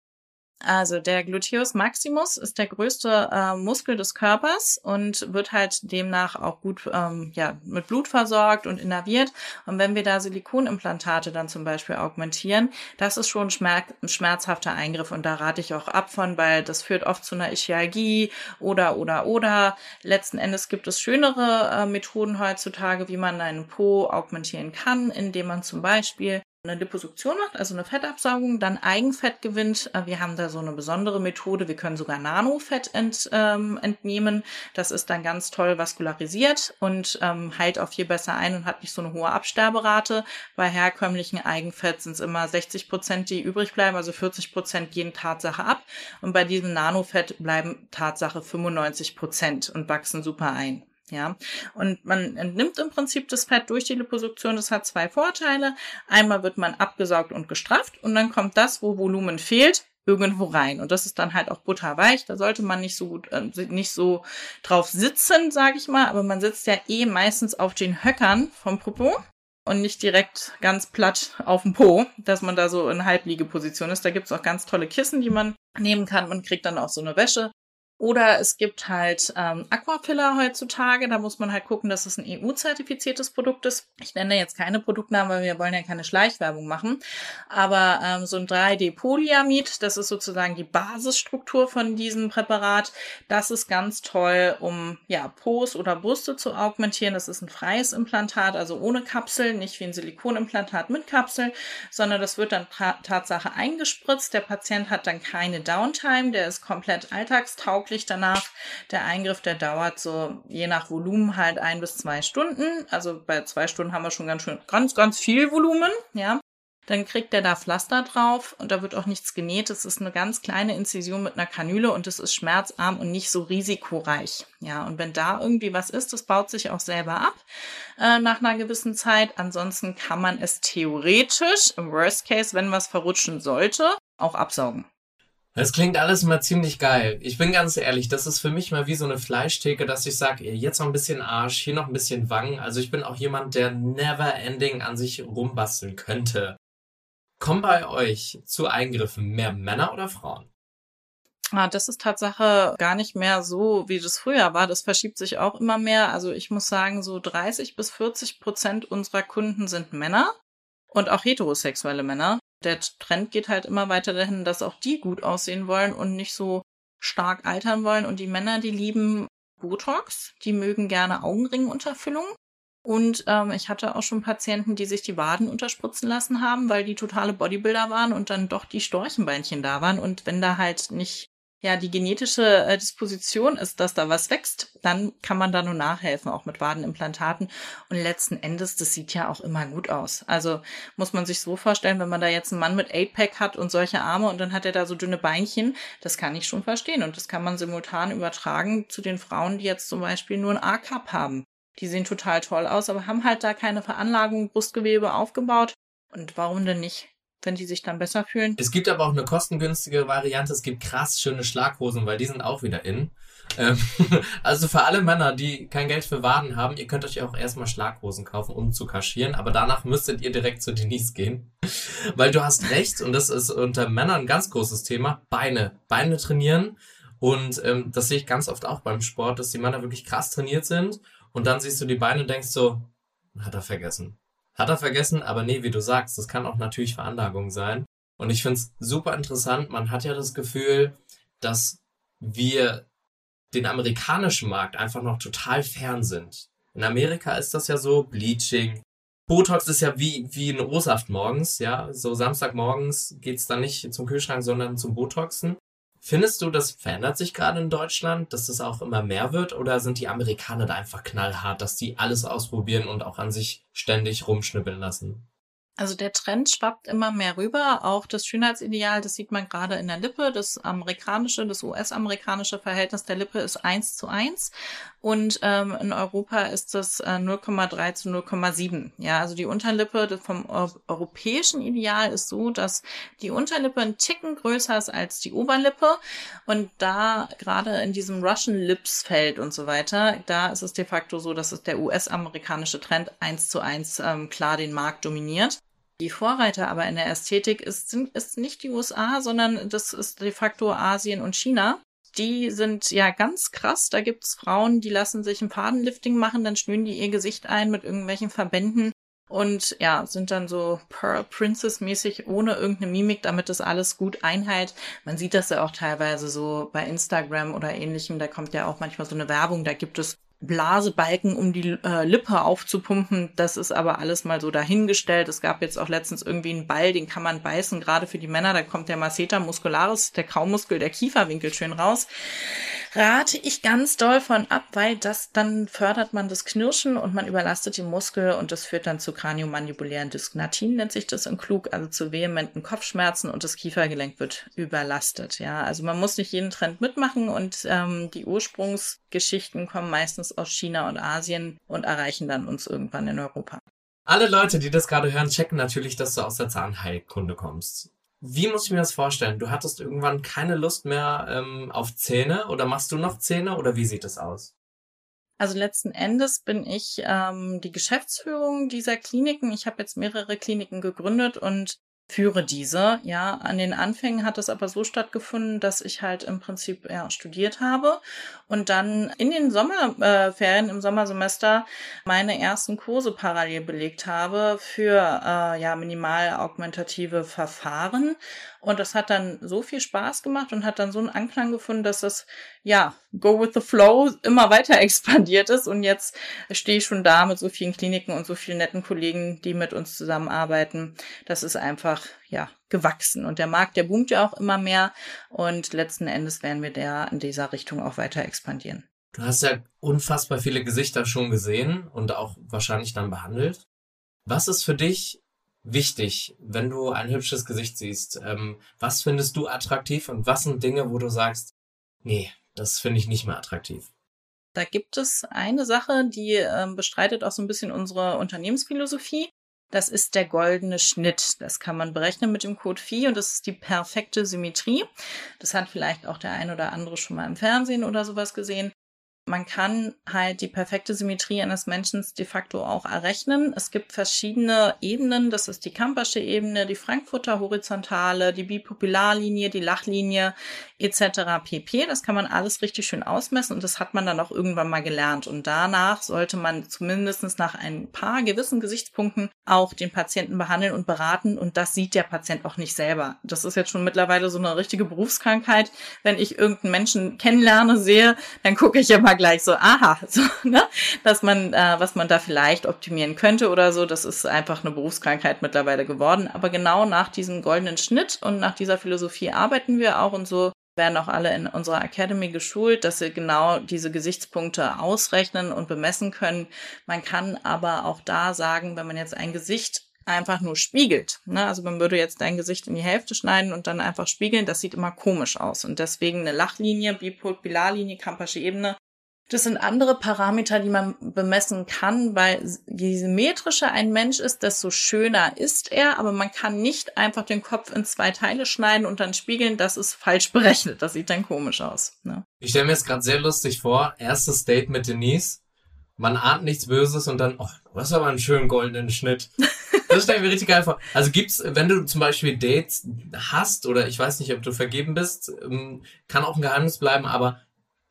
Also der Gluteus maximus ist der größte äh, Muskel des Körpers und wird halt demnach auch gut ähm, ja, mit Blut versorgt und innerviert. Und wenn wir da Silikonimplantate dann zum Beispiel augmentieren, das ist schon schmerz ein schmerzhafter Eingriff und da rate ich auch ab von, weil das führt oft zu einer Ischialgie oder oder oder. Letzten Endes gibt es schönere äh, Methoden heutzutage, wie man einen Po augmentieren kann, indem man zum Beispiel eine Liposuktion macht, also eine Fettabsaugung, dann Eigenfett gewinnt. Äh, wir haben da so eine besondere Methode. Wir können sogar Nanofett ent, ähm, entnehmen. Das ist dann ganz toll vaskularisiert und ähm, heilt auch viel besser ein und hat nicht so eine hohe Absterberate. Bei herkömmlichen Eigenfett sind es immer 60 Prozent, die übrig bleiben, also 40 Prozent gehen Tatsache ab. Und bei diesem Nanofett bleiben Tatsache 95 Prozent und wachsen super ein. Ja, und man entnimmt im Prinzip das Fett durch die Liposuktion. Das hat zwei Vorteile. Einmal wird man abgesaugt und gestrafft und dann kommt das, wo Volumen fehlt, irgendwo rein. Und das ist dann halt auch butterweich. Da sollte man nicht so gut, äh, nicht so drauf sitzen, sage ich mal. Aber man sitzt ja eh meistens auf den Höckern vom Popo und nicht direkt ganz platt auf dem Po, dass man da so in Halbliegeposition ist. Da gibt's auch ganz tolle Kissen, die man nehmen kann. Man kriegt dann auch so eine Wäsche oder es gibt halt ähm, Aquafiller heutzutage. Da muss man halt gucken, dass es ein EU-zertifiziertes Produkt ist. Ich nenne jetzt keine Produktnamen, weil wir wollen ja keine Schleichwerbung machen. Aber ähm, so ein 3D-Polyamid, das ist sozusagen die Basisstruktur von diesem Präparat. Das ist ganz toll, um ja Pos oder Brüste zu augmentieren. Das ist ein freies Implantat, also ohne Kapsel, nicht wie ein Silikonimplantat mit Kapsel, sondern das wird dann Tatsache eingespritzt. Der Patient hat dann keine Downtime, der ist komplett alltagstauglich wirklich danach. Der Eingriff, der dauert so je nach Volumen halt ein bis zwei Stunden. Also bei zwei Stunden haben wir schon ganz schön, ganz, ganz viel Volumen, ja. Dann kriegt er da Pflaster drauf und da wird auch nichts genäht. Es ist eine ganz kleine Inzision mit einer Kanüle und es ist schmerzarm und nicht so risikoreich. Ja, und wenn da irgendwie was ist, das baut sich auch selber ab äh, nach einer gewissen Zeit. Ansonsten kann man es theoretisch, im Worst Case, wenn was verrutschen sollte, auch absaugen. Das klingt alles mal ziemlich geil. Ich bin ganz ehrlich, das ist für mich mal wie so eine Fleischtheke, dass ich sage, jetzt noch ein bisschen Arsch, hier noch ein bisschen Wangen. Also ich bin auch jemand, der never ending an sich rumbasteln könnte. Kommen bei euch zu Eingriffen mehr Männer oder Frauen? Ah, das ist Tatsache gar nicht mehr so, wie das früher war. Das verschiebt sich auch immer mehr. Also ich muss sagen, so 30 bis 40 Prozent unserer Kunden sind Männer und auch heterosexuelle Männer der Trend geht halt immer weiter dahin, dass auch die gut aussehen wollen und nicht so stark altern wollen. Und die Männer, die lieben Botox, die mögen gerne Augenringunterfüllung. Und ähm, ich hatte auch schon Patienten, die sich die Waden unterspritzen lassen haben, weil die totale Bodybuilder waren und dann doch die Storchenbeinchen da waren. Und wenn da halt nicht ja die genetische äh, Disposition ist, dass da was wächst, dann kann man da nur nachhelfen, auch mit Wadenimplantaten. Und letzten Endes, das sieht ja auch immer gut aus. Also muss man sich so vorstellen, wenn man da jetzt einen Mann mit 8-Pack hat und solche Arme und dann hat er da so dünne Beinchen, das kann ich schon verstehen. Und das kann man simultan übertragen zu den Frauen, die jetzt zum Beispiel nur ein A-Cup haben. Die sehen total toll aus, aber haben halt da keine Veranlagung, Brustgewebe aufgebaut. Und warum denn nicht? Wenn die sich dann besser fühlen. Es gibt aber auch eine kostengünstige Variante. Es gibt krass schöne Schlaghosen, weil die sind auch wieder in. Ähm, also für alle Männer, die kein Geld für Waden haben, ihr könnt euch auch erstmal Schlaghosen kaufen, um zu kaschieren. Aber danach müsstet ihr direkt zu Denise gehen. weil du hast recht, und das ist unter Männern ein ganz großes Thema, Beine. Beine trainieren. Und ähm, das sehe ich ganz oft auch beim Sport, dass die Männer wirklich krass trainiert sind. Und dann siehst du die Beine und denkst so, hat er vergessen. Hat er vergessen, aber nee, wie du sagst, das kann auch natürlich Veranlagung sein. Und ich finde es super interessant. Man hat ja das Gefühl, dass wir den amerikanischen Markt einfach noch total fern sind. In Amerika ist das ja so, Bleaching. Botox ist ja wie, wie ein O-Saft morgens, ja. So Samstagmorgens geht's dann nicht zum Kühlschrank, sondern zum Botoxen. Findest du, das verändert sich gerade in Deutschland, dass das auch immer mehr wird? Oder sind die Amerikaner da einfach knallhart, dass die alles ausprobieren und auch an sich ständig rumschnippeln lassen? Also der Trend schwappt immer mehr rüber. Auch das Schönheitsideal, das sieht man gerade in der Lippe. Das amerikanische, das US-amerikanische Verhältnis der Lippe ist 1 zu 1. Und ähm, in Europa ist das äh, 0,3 zu 0,7. Ja, also die Unterlippe vom europäischen Ideal ist so, dass die Unterlippe ein Ticken größer ist als die Oberlippe. Und da gerade in diesem Russian Lips Feld und so weiter, da ist es de facto so, dass es der US-amerikanische Trend 1 zu 1 ähm, klar den Markt dominiert. Die Vorreiter aber in der Ästhetik ist, sind, ist nicht die USA, sondern das ist de facto Asien und China. Die sind ja ganz krass. Da gibt's Frauen, die lassen sich ein Fadenlifting machen, dann schnüren die ihr Gesicht ein mit irgendwelchen Verbänden und ja, sind dann so Pearl Princess mäßig ohne irgendeine Mimik, damit das alles gut einhält. Man sieht das ja auch teilweise so bei Instagram oder ähnlichem. Da kommt ja auch manchmal so eine Werbung. Da gibt es Blasebalken, um die äh, Lippe aufzupumpen. Das ist aber alles mal so dahingestellt. Es gab jetzt auch letztens irgendwie einen Ball, den kann man beißen, gerade für die Männer. Da kommt der Masseter muscularis, der Kaumuskel, der Kieferwinkel schön raus. Rate ich ganz doll von ab, weil das dann fördert man das Knirschen und man überlastet den Muskel und das führt dann zu kraniomandibulären Dysknatien, nennt sich das in klug, also zu vehementen Kopfschmerzen und das Kiefergelenk wird überlastet. Ja, also man muss nicht jeden Trend mitmachen und ähm, die Ursprungsgeschichten kommen meistens aus China und Asien und erreichen dann uns irgendwann in Europa. Alle Leute, die das gerade hören, checken natürlich, dass du aus der Zahnheilkunde kommst. Wie muss ich mir das vorstellen? Du hattest irgendwann keine Lust mehr ähm, auf Zähne oder machst du noch Zähne oder wie sieht es aus? Also letzten Endes bin ich ähm, die Geschäftsführung dieser Kliniken. Ich habe jetzt mehrere Kliniken gegründet und führe diese. Ja, an den Anfängen hat es aber so stattgefunden, dass ich halt im Prinzip ja, studiert habe und dann in den Sommerferien, äh, im Sommersemester meine ersten Kurse parallel belegt habe für äh, ja minimal augmentative Verfahren und das hat dann so viel Spaß gemacht und hat dann so einen Anklang gefunden, dass das, ja, go with the flow immer weiter expandiert ist. Und jetzt stehe ich schon da mit so vielen Kliniken und so vielen netten Kollegen, die mit uns zusammenarbeiten. Das ist einfach, ja, gewachsen. Und der Markt, der boomt ja auch immer mehr. Und letzten Endes werden wir der in dieser Richtung auch weiter expandieren. Du hast ja unfassbar viele Gesichter schon gesehen und auch wahrscheinlich dann behandelt. Was ist für dich wichtig, wenn du ein hübsches Gesicht siehst? Ähm, was findest du attraktiv und was sind Dinge, wo du sagst, nee, das finde ich nicht mehr attraktiv? Da gibt es eine Sache, die ähm, bestreitet auch so ein bisschen unsere Unternehmensphilosophie. Das ist der goldene Schnitt. Das kann man berechnen mit dem Code Phi und das ist die perfekte Symmetrie. Das hat vielleicht auch der ein oder andere schon mal im Fernsehen oder sowas gesehen. Man kann halt die perfekte Symmetrie eines Menschen de facto auch errechnen. Es gibt verschiedene Ebenen. Das ist die Kampersche Ebene, die Frankfurter Horizontale, die Bipupillarlinie, die Lachlinie etc. pp. Das kann man alles richtig schön ausmessen und das hat man dann auch irgendwann mal gelernt. Und danach sollte man zumindest nach ein paar gewissen Gesichtspunkten auch den Patienten behandeln und beraten. Und das sieht der Patient auch nicht selber. Das ist jetzt schon mittlerweile so eine richtige Berufskrankheit. Wenn ich irgendeinen Menschen kennenlerne, sehe, dann gucke ich mal gleich so, aha, so, ne? dass man, äh, was man da vielleicht optimieren könnte oder so, das ist einfach eine Berufskrankheit mittlerweile geworden. Aber genau nach diesem goldenen Schnitt und nach dieser Philosophie arbeiten wir auch und so werden auch alle in unserer Academy geschult, dass sie genau diese Gesichtspunkte ausrechnen und bemessen können. Man kann aber auch da sagen, wenn man jetzt ein Gesicht einfach nur spiegelt. Ne? Also man würde jetzt dein Gesicht in die Hälfte schneiden und dann einfach spiegeln, das sieht immer komisch aus. Und deswegen eine Lachlinie, Bipol-Bilarlinie, Kampasche Ebene das sind andere Parameter, die man bemessen kann, weil je symmetrischer ein Mensch ist, desto schöner ist er, aber man kann nicht einfach den Kopf in zwei Teile schneiden und dann spiegeln, das ist falsch berechnet, das sieht dann komisch aus. Ne? Ich stelle mir jetzt gerade sehr lustig vor, erstes Date mit Denise, man ahnt nichts Böses und dann, oh, du hast aber einen schönen goldenen Schnitt. Das stelle ich mir richtig geil vor. Also gibt's, wenn du zum Beispiel Dates hast oder ich weiß nicht, ob du vergeben bist, ähm, kann auch ein Geheimnis bleiben, aber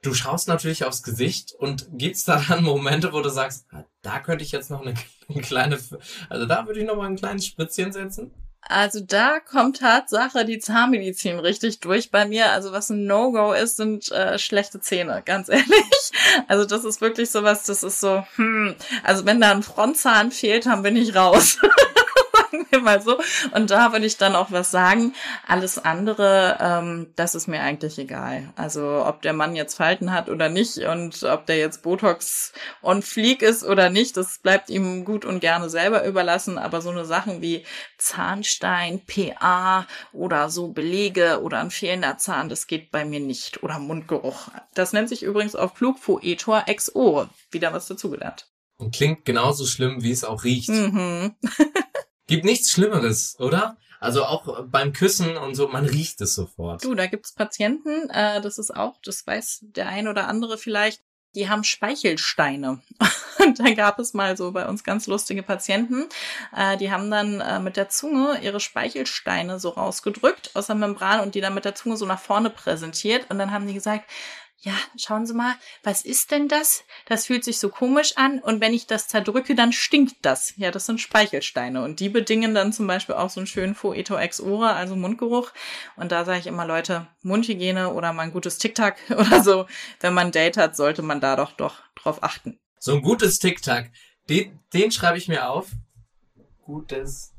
du schaust natürlich aufs Gesicht und gibt's da dann Momente, wo du sagst, ah, da könnte ich jetzt noch eine, eine kleine, also da würde ich noch mal ein kleines Spritzchen setzen? Also da kommt Tatsache die Zahnmedizin richtig durch bei mir. Also was ein No-Go ist, sind äh, schlechte Zähne, ganz ehrlich. Also das ist wirklich sowas, das ist so, hm, also wenn da ein Frontzahn fehlt, dann bin ich raus. sagen wir mal so. Und da würde ich dann auch was sagen. Alles andere, ähm, das ist mir eigentlich egal. Also ob der Mann jetzt Falten hat oder nicht und ob der jetzt Botox on fleek ist oder nicht, das bleibt ihm gut und gerne selber überlassen. Aber so eine Sachen wie Zahnstein, PA oder so Belege oder ein fehlender Zahn, das geht bei mir nicht. Oder Mundgeruch. Das nennt sich übrigens auf Flugfoetor XO. Wieder was dazugelernt. Und klingt genauso schlimm, wie es auch riecht. Mhm. Gibt nichts Schlimmeres, oder? Also auch beim Küssen und so, man riecht es sofort. Du, da gibt's Patienten, äh, das ist auch, das weiß der ein oder andere vielleicht, die haben Speichelsteine. Und da gab es mal so bei uns ganz lustige Patienten, äh, die haben dann äh, mit der Zunge ihre Speichelsteine so rausgedrückt aus der Membran und die dann mit der Zunge so nach vorne präsentiert. Und dann haben die gesagt, ja, schauen Sie mal, was ist denn das? Das fühlt sich so komisch an und wenn ich das zerdrücke, dann stinkt das. Ja, das sind Speichelsteine und die bedingen dann zum Beispiel auch so einen schönen Foeto ex ora, also Mundgeruch. Und da sage ich immer, Leute, Mundhygiene oder mal ein gutes Tic-Tac oder so, wenn man ein Date hat, sollte man da doch doch drauf achten. So ein gutes Tic-Tac, den, den schreibe ich mir auf. Gutes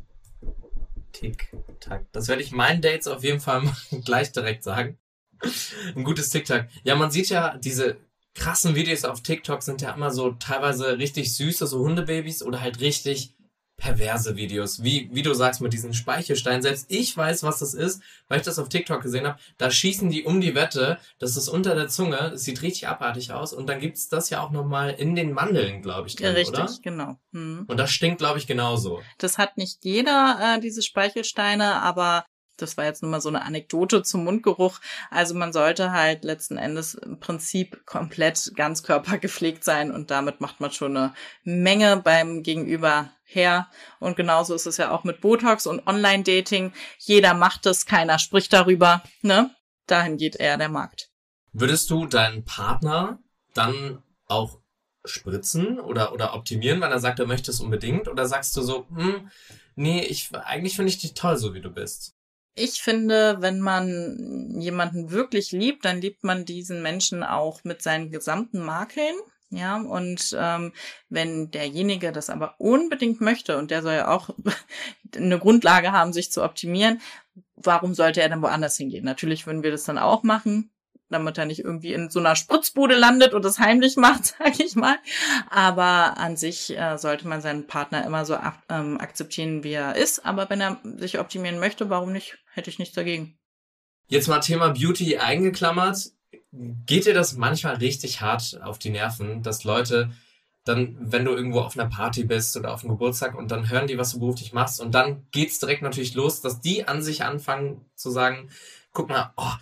Tic-Tac. Das werde ich meinen Dates auf jeden Fall gleich direkt sagen. Ein gutes TikTok. Ja, man sieht ja, diese krassen Videos auf TikTok sind ja immer so teilweise richtig süße, so Hundebabys oder halt richtig perverse Videos. Wie, wie du sagst mit diesen Speichelsteinen. Selbst ich weiß, was das ist, weil ich das auf TikTok gesehen habe. Da schießen die um die Wette. Das ist unter der Zunge. Das sieht richtig abartig aus. Und dann gibt's das ja auch nochmal in den Mandeln, glaube ich, drin, ja, richtig, oder? genau. Hm. Und das stinkt, glaube ich, genauso. Das hat nicht jeder, äh, diese Speichelsteine, aber das war jetzt nur mal so eine Anekdote zum Mundgeruch. Also man sollte halt letzten Endes im Prinzip komplett ganzkörper gepflegt sein und damit macht man schon eine Menge beim Gegenüber her. Und genauso ist es ja auch mit Botox und Online-Dating. Jeder macht es, keiner spricht darüber. Ne? Dahin geht eher der Markt. Würdest du deinen Partner dann auch spritzen oder, oder optimieren, weil er sagt, er möchte es unbedingt? Oder sagst du so, hm, nee, ich, eigentlich finde ich dich toll, so wie du bist? Ich finde, wenn man jemanden wirklich liebt, dann liebt man diesen Menschen auch mit seinen gesamten Makeln. Ja, und ähm, wenn derjenige das aber unbedingt möchte, und der soll ja auch eine Grundlage haben, sich zu optimieren, warum sollte er dann woanders hingehen? Natürlich würden wir das dann auch machen, damit er nicht irgendwie in so einer Spritzbude landet und das heimlich macht, sag ich mal. Aber an sich äh, sollte man seinen Partner immer so ak ähm, akzeptieren, wie er ist. Aber wenn er sich optimieren möchte, warum nicht? Hätte ich nichts dagegen. Jetzt mal Thema Beauty eingeklammert. Geht dir das manchmal richtig hart auf die Nerven, dass Leute dann, wenn du irgendwo auf einer Party bist oder auf einem Geburtstag und dann hören die, was du beruflich machst und dann geht's direkt natürlich los, dass die an sich anfangen zu sagen, guck mal, oh,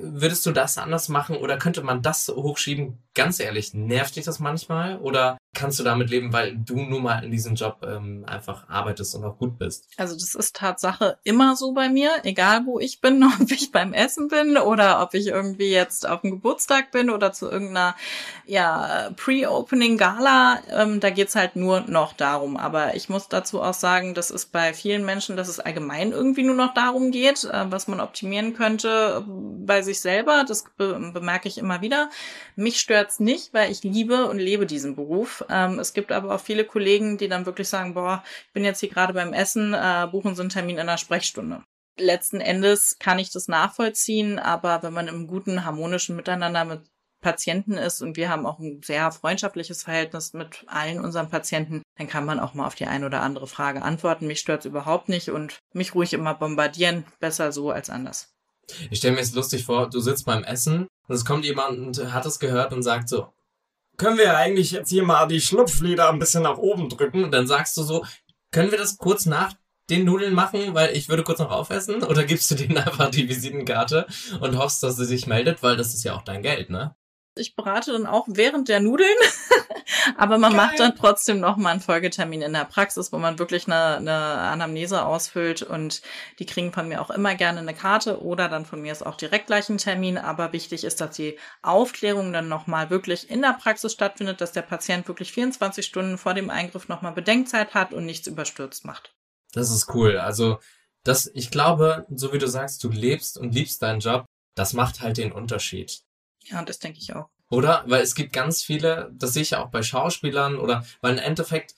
würdest du das anders machen oder könnte man das hochschieben? Ganz ehrlich, nervt dich das manchmal oder kannst du damit leben, weil du nun mal in diesem Job ähm, einfach arbeitest und auch gut bist? Also das ist Tatsache immer so bei mir, egal wo ich bin, ob ich beim Essen bin oder ob ich irgendwie jetzt auf dem Geburtstag bin oder zu irgendeiner ja, Pre-Opening-Gala, ähm, da geht's halt nur noch darum. Aber ich muss dazu auch sagen, das ist bei vielen Menschen, dass es allgemein irgendwie nur noch darum geht, äh, was man optimieren könnte bei sich selber. Das be bemerke ich immer wieder. Mich stört's nicht, weil ich liebe und lebe diesen Beruf. Ähm, es gibt aber auch viele Kollegen, die dann wirklich sagen, boah, ich bin jetzt hier gerade beim Essen, äh, buchen Sie einen Termin in einer Sprechstunde. Letzten Endes kann ich das nachvollziehen, aber wenn man im guten, harmonischen Miteinander mit Patienten ist und wir haben auch ein sehr freundschaftliches Verhältnis mit allen unseren Patienten, dann kann man auch mal auf die eine oder andere Frage antworten. Mich stört's überhaupt nicht und mich ruhig immer bombardieren. Besser so als anders. Ich stelle mir jetzt lustig vor, du sitzt beim Essen und es kommt jemand und hat es gehört und sagt so, können wir eigentlich jetzt hier mal die Schlupflider ein bisschen nach oben drücken? Und dann sagst du so, können wir das kurz nach den Nudeln machen, weil ich würde kurz noch aufessen? Oder gibst du denen einfach die Visitenkarte und hoffst, dass sie sich meldet, weil das ist ja auch dein Geld, ne? Ich berate dann auch während der Nudeln, aber man Geil. macht dann trotzdem noch mal einen Folgetermin in der Praxis, wo man wirklich eine, eine Anamnese ausfüllt und die kriegen von mir auch immer gerne eine Karte oder dann von mir ist auch direkt gleich ein Termin. Aber wichtig ist, dass die Aufklärung dann noch mal wirklich in der Praxis stattfindet, dass der Patient wirklich 24 Stunden vor dem Eingriff noch mal Bedenkzeit hat und nichts überstürzt macht. Das ist cool. Also Das, ich glaube, so wie du sagst, du lebst und liebst deinen Job, das macht halt den Unterschied. Ja, das denke ich auch. Oder? Weil es gibt ganz viele, das sehe ich ja auch bei Schauspielern oder, weil im Endeffekt,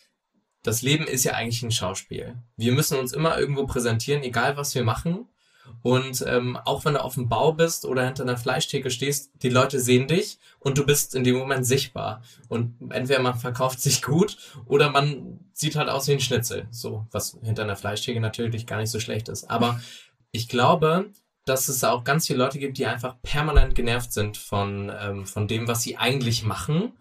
das Leben ist ja eigentlich ein Schauspiel. Wir müssen uns immer irgendwo präsentieren, egal was wir machen. Und ähm, auch wenn du auf dem Bau bist oder hinter einer Fleischtheke stehst, die Leute sehen dich und du bist in dem Moment sichtbar. Und entweder man verkauft sich gut oder man sieht halt aus wie ein Schnitzel. So, was hinter einer Fleischtheke natürlich gar nicht so schlecht ist. Aber ich glaube, dass es auch ganz viele Leute gibt, die einfach permanent genervt sind von, ähm, von dem, was sie eigentlich machen.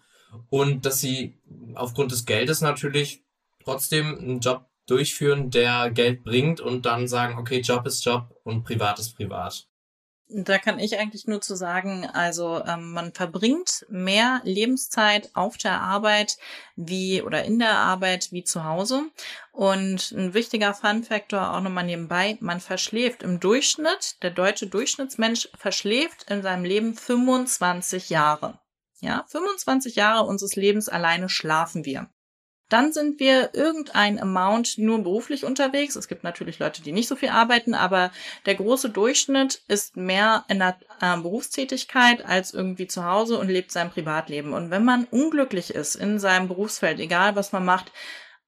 Und dass sie aufgrund des Geldes natürlich trotzdem einen Job durchführen, der Geld bringt und dann sagen, okay, Job ist Job und Privat ist Privat. Da kann ich eigentlich nur zu sagen, also ähm, man verbringt mehr Lebenszeit auf der Arbeit wie oder in der Arbeit wie zu Hause. Und ein wichtiger Fun-Faktor auch nochmal nebenbei, man verschläft im Durchschnitt, der deutsche Durchschnittsmensch verschläft in seinem Leben 25 Jahre. Ja, 25 Jahre unseres Lebens alleine schlafen wir. Dann sind wir irgendein Amount nur beruflich unterwegs. Es gibt natürlich Leute, die nicht so viel arbeiten, aber der große Durchschnitt ist mehr in der äh, Berufstätigkeit als irgendwie zu Hause und lebt sein Privatleben. Und wenn man unglücklich ist in seinem Berufsfeld, egal was man macht,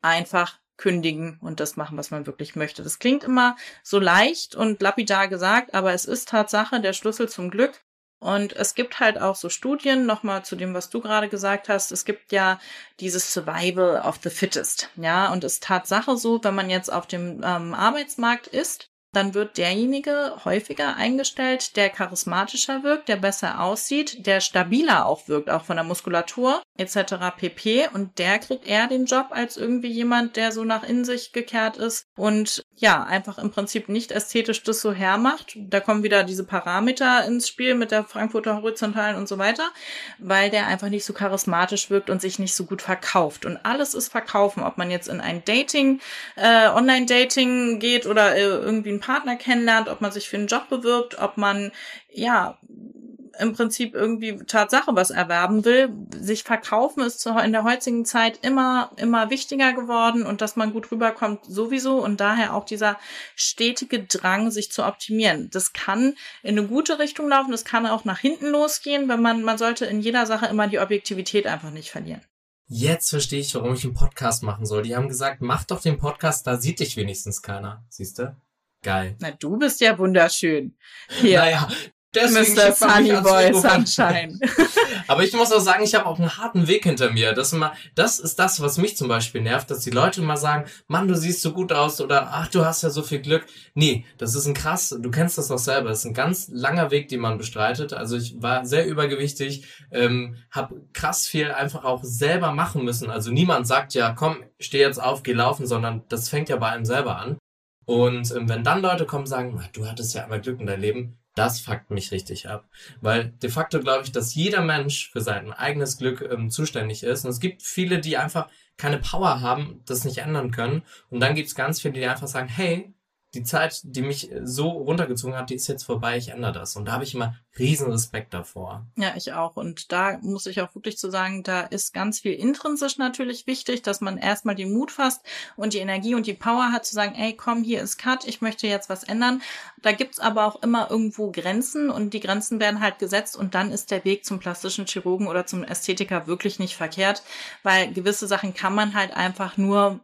einfach kündigen und das machen, was man wirklich möchte. Das klingt immer so leicht und lapidar gesagt, aber es ist Tatsache der Schlüssel zum Glück. Und es gibt halt auch so Studien, nochmal zu dem, was du gerade gesagt hast. Es gibt ja dieses Survival of the Fittest. Ja, und es Tatsache so, wenn man jetzt auf dem ähm, Arbeitsmarkt ist, dann wird derjenige häufiger eingestellt, der charismatischer wirkt, der besser aussieht, der stabiler auch wirkt, auch von der Muskulatur etc. pp. Und der kriegt eher den Job als irgendwie jemand, der so nach in sich gekehrt ist und ja, einfach im Prinzip nicht ästhetisch das so hermacht. Da kommen wieder diese Parameter ins Spiel mit der Frankfurter Horizontalen und so weiter, weil der einfach nicht so charismatisch wirkt und sich nicht so gut verkauft. Und alles ist verkaufen, ob man jetzt in ein Dating, äh, Online-Dating geht oder äh, irgendwie ein Partner kennenlernt, ob man sich für einen Job bewirbt, ob man ja im Prinzip irgendwie Tatsache was erwerben will. Sich verkaufen ist in der heutigen Zeit immer, immer wichtiger geworden und dass man gut rüberkommt sowieso und daher auch dieser stetige Drang, sich zu optimieren. Das kann in eine gute Richtung laufen, das kann auch nach hinten losgehen, wenn man, man sollte in jeder Sache immer die Objektivität einfach nicht verlieren. Jetzt verstehe ich, warum ich einen Podcast machen soll. Die haben gesagt, mach doch den Podcast, da sieht dich wenigstens keiner. Siehst du? Geil. Na, du bist ja wunderschön. Hier. Naja, Deswegen Mr. Sunnyboy Sunshine. Aber ich muss auch sagen, ich habe auch einen harten Weg hinter mir. Das, immer, das ist das, was mich zum Beispiel nervt, dass die Leute immer sagen, Mann, du siehst so gut aus oder ach, du hast ja so viel Glück. Nee, das ist ein krass, du kennst das auch selber, das ist ein ganz langer Weg, den man bestreitet. Also ich war sehr übergewichtig, ähm, habe krass viel einfach auch selber machen müssen. Also niemand sagt ja, komm, steh jetzt auf, geh laufen, sondern das fängt ja bei einem selber an. Und ähm, wenn dann Leute kommen und sagen, du hattest ja einmal Glück in deinem Leben, das fuckt mich richtig ab. Weil de facto glaube ich, dass jeder Mensch für sein eigenes Glück ähm, zuständig ist. Und es gibt viele, die einfach keine Power haben, das nicht ändern können. Und dann gibt es ganz viele, die einfach sagen, hey, die Zeit, die mich so runtergezogen hat, die ist jetzt vorbei, ich ändere das. Und da habe ich immer riesen Respekt davor. Ja, ich auch. Und da muss ich auch wirklich zu sagen, da ist ganz viel intrinsisch natürlich wichtig, dass man erstmal den Mut fasst und die Energie und die Power hat zu sagen, ey, komm, hier ist Cut, ich möchte jetzt was ändern. Da gibt's aber auch immer irgendwo Grenzen und die Grenzen werden halt gesetzt und dann ist der Weg zum plastischen Chirurgen oder zum Ästhetiker wirklich nicht verkehrt, weil gewisse Sachen kann man halt einfach nur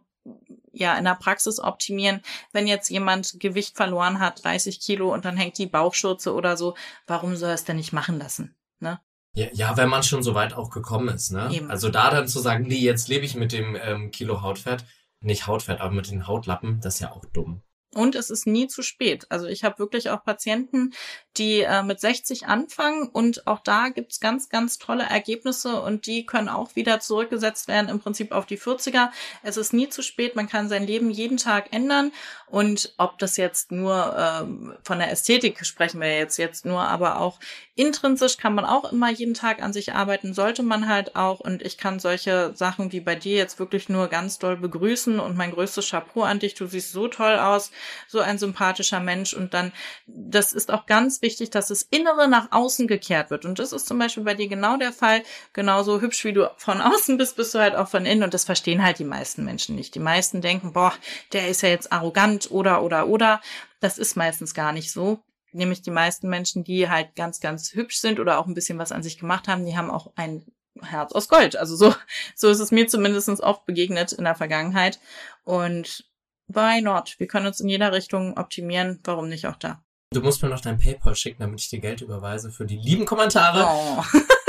ja in der Praxis optimieren. Wenn jetzt jemand Gewicht verloren hat, 30 Kilo und dann hängt die Bauchschürze oder so, warum soll er es denn nicht machen lassen? Ne? Ja, ja, wenn man schon so weit auch gekommen ist, ne? Eben. Also da dann zu sagen, nee, jetzt lebe ich mit dem ähm, Kilo Hautfett, nicht Hautfett, aber mit den Hautlappen, das ist ja auch dumm. Und es ist nie zu spät. Also ich habe wirklich auch Patienten, die äh, mit 60 anfangen. Und auch da gibt's ganz, ganz tolle Ergebnisse. Und die können auch wieder zurückgesetzt werden im Prinzip auf die 40er. Es ist nie zu spät, man kann sein Leben jeden Tag ändern. Und ob das jetzt nur ähm, von der Ästhetik sprechen wir jetzt jetzt nur, aber auch intrinsisch kann man auch immer jeden Tag an sich arbeiten, sollte man halt auch. Und ich kann solche Sachen wie bei dir jetzt wirklich nur ganz doll begrüßen. Und mein größtes Chapeau an dich, du siehst so toll aus. So ein sympathischer Mensch. Und dann, das ist auch ganz wichtig, wichtig, dass das Innere nach außen gekehrt wird. Und das ist zum Beispiel bei dir genau der Fall. Genauso hübsch wie du von außen bist, bist du halt auch von innen. Und das verstehen halt die meisten Menschen nicht. Die meisten denken, boah, der ist ja jetzt arrogant oder, oder, oder. Das ist meistens gar nicht so. Nämlich die meisten Menschen, die halt ganz, ganz hübsch sind oder auch ein bisschen was an sich gemacht haben, die haben auch ein Herz aus Gold. Also so, so ist es mir zumindest oft begegnet in der Vergangenheit. Und why not? Wir können uns in jeder Richtung optimieren. Warum nicht auch da? Du musst mir noch dein PayPal schicken, damit ich dir Geld überweise für die lieben Kommentare. Oh.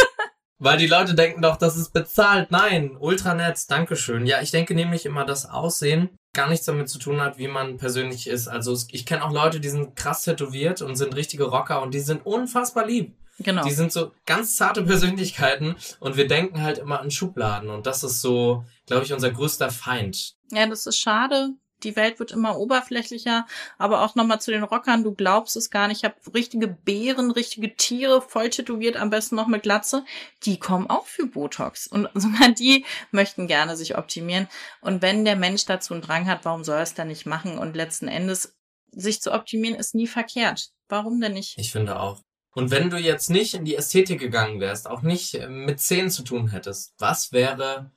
Weil die Leute denken doch, das ist bezahlt. Nein, ultra nett, Dankeschön. Ja, ich denke nämlich immer, das Aussehen gar nichts damit zu tun hat, wie man persönlich ist. Also ich kenne auch Leute, die sind krass tätowiert und sind richtige Rocker und die sind unfassbar lieb. Genau. Die sind so ganz zarte Persönlichkeiten und wir denken halt immer an Schubladen und das ist so, glaube ich, unser größter Feind. Ja, das ist schade, die Welt wird immer oberflächlicher, aber auch nochmal zu den Rockern, du glaubst es gar nicht, ich habe richtige Bären, richtige Tiere, voll tätowiert, am besten noch mit Glatze, die kommen auch für Botox und sogar die möchten gerne sich optimieren und wenn der Mensch dazu einen Drang hat, warum soll er es dann nicht machen und letzten Endes sich zu optimieren ist nie verkehrt. Warum denn nicht? Ich finde auch. Und wenn du jetzt nicht in die Ästhetik gegangen wärst, auch nicht äh, mit Zähnen zu tun hättest, was wäre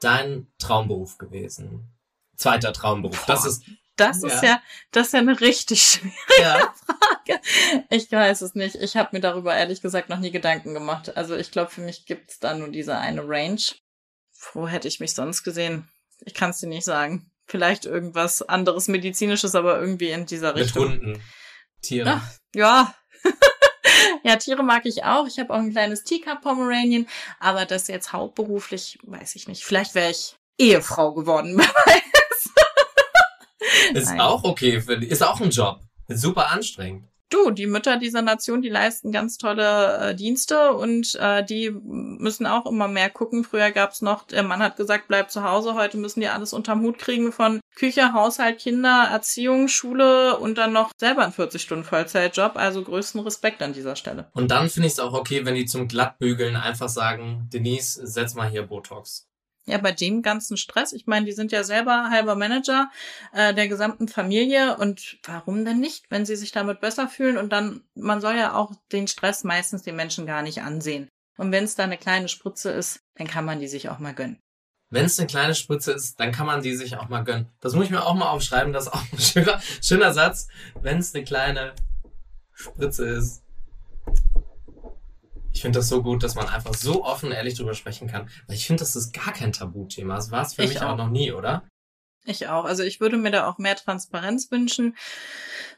dein Traumberuf gewesen? Zweiter Traumberuf. Das ist das ist ja, das ist ja eine richtig schwierige ja. Frage. Ich weiß es nicht. Ich habe mir darüber ehrlich gesagt noch nie Gedanken gemacht. Also ich glaube, für mich gibt's da nur diese eine Range. Wo hätte ich mich sonst gesehen? Ich kann es dir nicht sagen. Vielleicht irgendwas anderes medizinisches, aber irgendwie in dieser Richtung. Mit Hunden, Tiere. Ja, ja. ja, Tiere mag ich auch. Ich habe auch ein kleines Teacup Pomeranian, aber das jetzt hauptberuflich, weiß ich nicht. Vielleicht wäre ich Ehefrau geworden. Ist Nein. auch okay, ich. Ist auch ein Job. super anstrengend. Du, die Mütter dieser Nation, die leisten ganz tolle äh, Dienste und äh, die müssen auch immer mehr gucken. Früher gab's noch, der Mann hat gesagt, bleib zu Hause. Heute müssen die alles unterm Hut kriegen von Küche, Haushalt, Kinder, Erziehung, Schule und dann noch selber einen 40-Stunden-Vollzeitjob. Also größten Respekt an dieser Stelle. Und dann finde ich es auch okay, wenn die zum Glattbügeln einfach sagen, Denise, setz mal hier Botox. Ja, bei dem ganzen Stress. Ich meine, die sind ja selber halber Manager äh, der gesamten Familie und warum denn nicht, wenn sie sich damit besser fühlen und dann, man soll ja auch den Stress meistens den Menschen gar nicht ansehen. Und wenn es da eine kleine Spritze ist, dann kann man die sich auch mal gönnen. Wenn es eine kleine Spritze ist, dann kann man die sich auch mal gönnen. Das muss ich mir auch mal aufschreiben, das ist auch ein schöner, schöner Satz. Wenn es eine kleine Spritze ist, ich finde das so gut, dass man einfach so offen ehrlich drüber sprechen kann. Weil ich finde, das ist gar kein Tabuthema. Das war es für ich mich auch. auch noch nie, oder? Ich auch. Also ich würde mir da auch mehr Transparenz wünschen,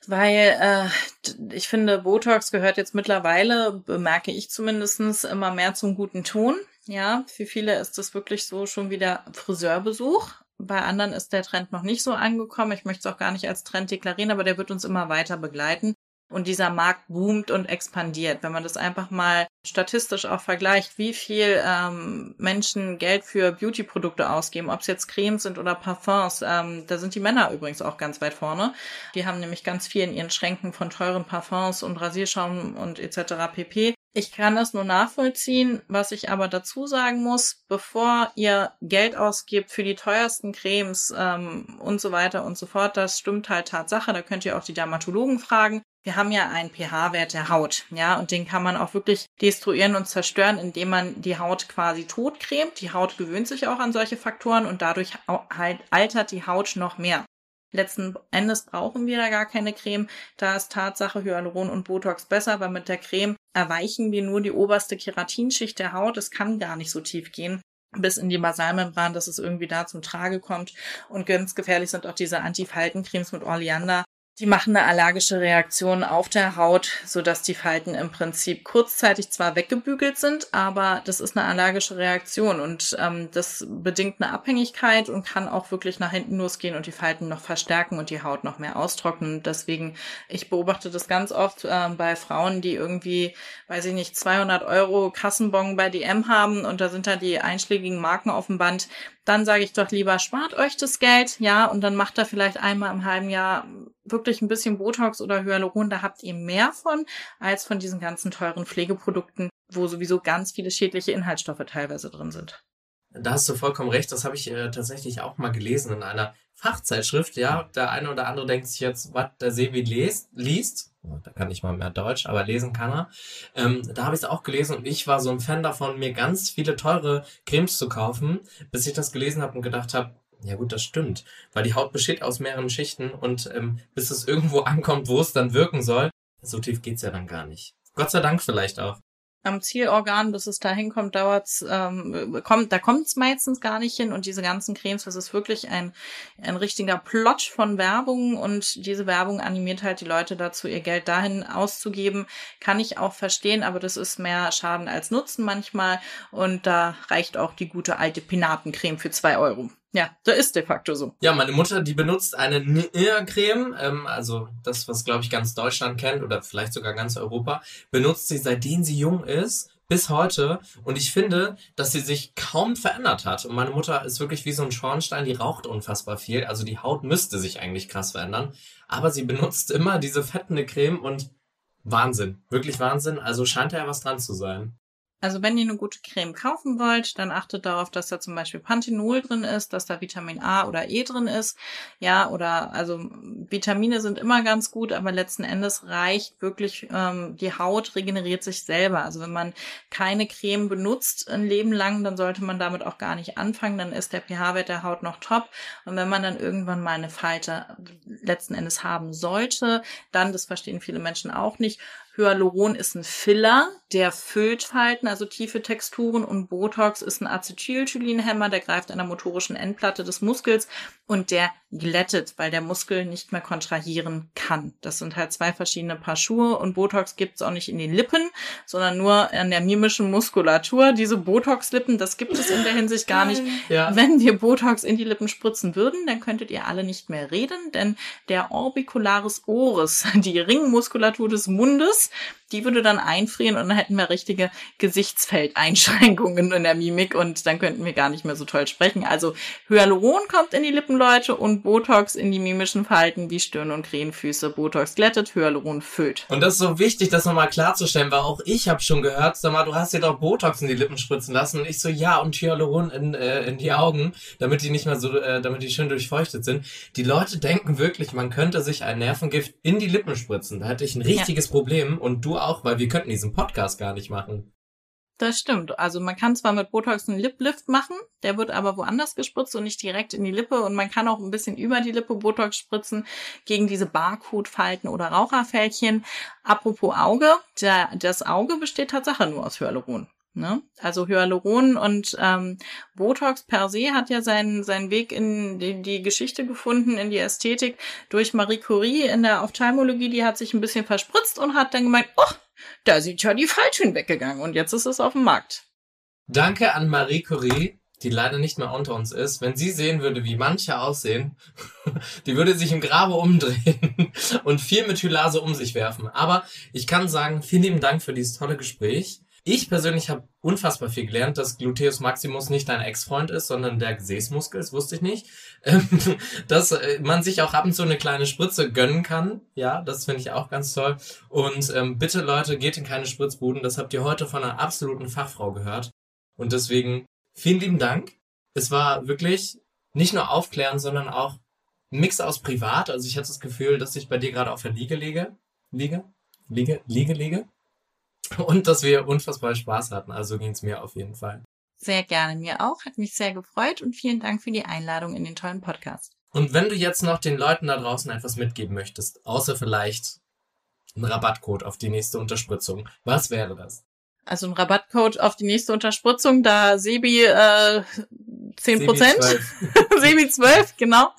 weil äh, ich finde, Botox gehört jetzt mittlerweile, bemerke ich zumindestens immer mehr zum guten Ton. Ja, für viele ist das wirklich so schon wie der Friseurbesuch. Bei anderen ist der Trend noch nicht so angekommen. Ich möchte es auch gar nicht als Trend deklarieren, aber der wird uns immer weiter begleiten und dieser Markt boomt und expandiert. Wenn man das einfach mal statistisch auch vergleicht, wie viel ähm, Menschen Geld für Beauty-Produkte ausgeben, ob es jetzt Cremes sind oder Parfums, ähm, da sind die Männer übrigens auch ganz weit vorne. Die haben nämlich ganz viel in ihren Schränken von teuren Parfums und Rasierschaum und etc. pp. Ich kann das nur nachvollziehen. Was ich aber dazu sagen muss, bevor ihr Geld ausgibt für die teuersten Cremes ähm, und so weiter und so fort, das stimmt halt Tatsache. Da könnt ihr auch die Dermatologen fragen. Wir haben ja einen pH-Wert der Haut, ja, und den kann man auch wirklich destruieren und zerstören, indem man die Haut quasi totcremt. Die Haut gewöhnt sich auch an solche Faktoren und dadurch halt altert die Haut noch mehr. Letzten Endes brauchen wir da gar keine Creme. Da ist Tatsache Hyaluron und Botox besser, weil mit der Creme erweichen wir nur die oberste Keratinschicht der Haut. Es kann gar nicht so tief gehen bis in die Basalmembran, dass es irgendwie da zum Trage kommt. Und ganz gefährlich sind auch diese Antifaltencremes mit Oleander, die machen eine allergische Reaktion auf der Haut, so dass die Falten im Prinzip kurzzeitig zwar weggebügelt sind, aber das ist eine allergische Reaktion und ähm, das bedingt eine Abhängigkeit und kann auch wirklich nach hinten losgehen und die Falten noch verstärken und die Haut noch mehr austrocknen. Deswegen, ich beobachte das ganz oft äh, bei Frauen, die irgendwie, weiß ich nicht, 200 Euro Kassenbon bei DM haben und da sind da die einschlägigen Marken auf dem Band dann sage ich doch lieber, spart euch das Geld, ja, und dann macht da vielleicht einmal im halben Jahr wirklich ein bisschen Botox oder Hyaluron, da habt ihr mehr von, als von diesen ganzen teuren Pflegeprodukten, wo sowieso ganz viele schädliche Inhaltsstoffe teilweise drin sind. Da hast du vollkommen recht, das habe ich äh, tatsächlich auch mal gelesen in einer Fachzeitschrift, ja. Der eine oder andere denkt sich jetzt, was der Sebi liest, liest. da kann ich mal mehr Deutsch, aber lesen kann er. Ähm, da habe ich es auch gelesen und ich war so ein Fan davon, mir ganz viele teure Cremes zu kaufen, bis ich das gelesen habe und gedacht habe, ja gut, das stimmt, weil die Haut besteht aus mehreren Schichten und ähm, bis es irgendwo ankommt, wo es dann wirken soll, so tief geht's ja dann gar nicht. Gott sei Dank vielleicht auch am Zielorgan, bis es da hinkommt, dauert's, ähm, kommt, da kommt's meistens gar nicht hin. Und diese ganzen Cremes, das ist wirklich ein, ein richtiger Plot von Werbung. Und diese Werbung animiert halt die Leute dazu, ihr Geld dahin auszugeben, kann ich auch verstehen, aber das ist mehr Schaden als Nutzen manchmal. Und da reicht auch die gute alte Pinatencreme für zwei Euro. Ja, da ist de facto so. Ja, meine Mutter, die benutzt eine Nivea-Creme, ähm, also das, was glaube ich ganz Deutschland kennt oder vielleicht sogar ganz Europa, benutzt sie seitdem sie jung ist bis heute und ich finde, dass sie sich kaum verändert hat. Und meine Mutter ist wirklich wie so ein Schornstein, die raucht unfassbar viel. Also die Haut müsste sich eigentlich krass verändern. Aber sie benutzt immer diese fettende Creme und Wahnsinn. Wirklich Wahnsinn. Also scheint da ja was dran zu sein. Also wenn ihr eine gute Creme kaufen wollt, dann achtet darauf, dass da zum Beispiel Panthenol drin ist, dass da Vitamin A oder E drin ist. Ja, oder also Vitamine sind immer ganz gut, aber letzten Endes reicht wirklich, ähm, die Haut regeneriert sich selber. Also wenn man keine Creme benutzt ein Leben lang, dann sollte man damit auch gar nicht anfangen. Dann ist der pH-Wert der Haut noch top. Und wenn man dann irgendwann mal eine Falte letzten Endes haben sollte, dann, das verstehen viele Menschen auch nicht, Hyaluron ist ein Filler, der füllt Falten, also tiefe Texturen und Botox ist ein Acetylcholinhemmer, der greift an der motorischen Endplatte des Muskels und der glättet, weil der Muskel nicht mehr kontrahieren kann. Das sind halt zwei verschiedene Paar Schuhe und Botox gibt's auch nicht in den Lippen, sondern nur an der mimischen Muskulatur. Diese Botox-Lippen, das gibt es in der Hinsicht gar nicht. Ja. Wenn wir Botox in die Lippen spritzen würden, dann könntet ihr alle nicht mehr reden, denn der Orbicularis oris, die Ringmuskulatur des Mundes, die würde dann einfrieren und dann hätten wir richtige Gesichtsfeldeinschränkungen in der Mimik und dann könnten wir gar nicht mehr so toll sprechen. Also Hyaluron kommt in die Lippen, Leute, und Botox in die mimischen Falten wie Stirn und Krähenfüße. Botox glättet, Hyaluron füllt. Und das ist so wichtig, das nochmal klarzustellen, weil auch ich habe schon gehört, sag mal, du hast dir doch Botox in die Lippen spritzen lassen und ich so, ja, und Hyaluron in, äh, in die Augen, damit die nicht mehr so, äh, damit die schön durchfeuchtet sind. Die Leute denken wirklich, man könnte sich ein Nervengift in die Lippen spritzen. Da hätte ich ein richtiges ja. Problem und du auch, weil wir könnten diesen Podcast gar nicht machen. Das stimmt. Also man kann zwar mit Botox einen Liplift machen, der wird aber woanders gespritzt und nicht direkt in die Lippe und man kann auch ein bisschen über die Lippe Botox spritzen gegen diese Barcode-Falten oder Raucherfältchen. Apropos Auge, der, das Auge besteht Tatsache nur aus Hyaluron. Ne? Also Hyaluron und ähm, Botox per se hat ja seinen, seinen Weg in die, die Geschichte gefunden, in die Ästhetik durch Marie Curie in der Ophthalmologie. Die hat sich ein bisschen verspritzt und hat dann gemeint, oh, da sind ja die Falschen weggegangen und jetzt ist es auf dem Markt. Danke an Marie Curie, die leider nicht mehr unter uns ist. Wenn sie sehen würde, wie manche aussehen, die würde sich im Grabe umdrehen und viel mit Hylase um sich werfen. Aber ich kann sagen, vielen lieben Dank für dieses tolle Gespräch. Ich persönlich habe unfassbar viel gelernt, dass Gluteus Maximus nicht dein Ex-Freund ist, sondern der Gesäßmuskel, das wusste ich nicht. Ähm, dass äh, man sich auch ab und zu eine kleine Spritze gönnen kann. Ja, das finde ich auch ganz toll. Und ähm, bitte Leute, geht in keine Spritzbuden. Das habt ihr heute von einer absoluten Fachfrau gehört. Und deswegen vielen lieben Dank. Es war wirklich nicht nur aufklären, sondern auch Mix aus privat. Also ich hatte das Gefühl, dass ich bei dir gerade auf der Liege liege. Liege? Liege? Liege, liege? Und dass wir unfassbar Spaß hatten. Also ging es mir auf jeden Fall. Sehr gerne, mir auch. Hat mich sehr gefreut und vielen Dank für die Einladung in den tollen Podcast. Und wenn du jetzt noch den Leuten da draußen etwas mitgeben möchtest, außer vielleicht einen Rabattcode auf die nächste Unterspritzung, was wäre das? Also ein Rabattcode auf die nächste Unterspritzung, da Sebi äh, 10 Prozent. Sebi 12, genau.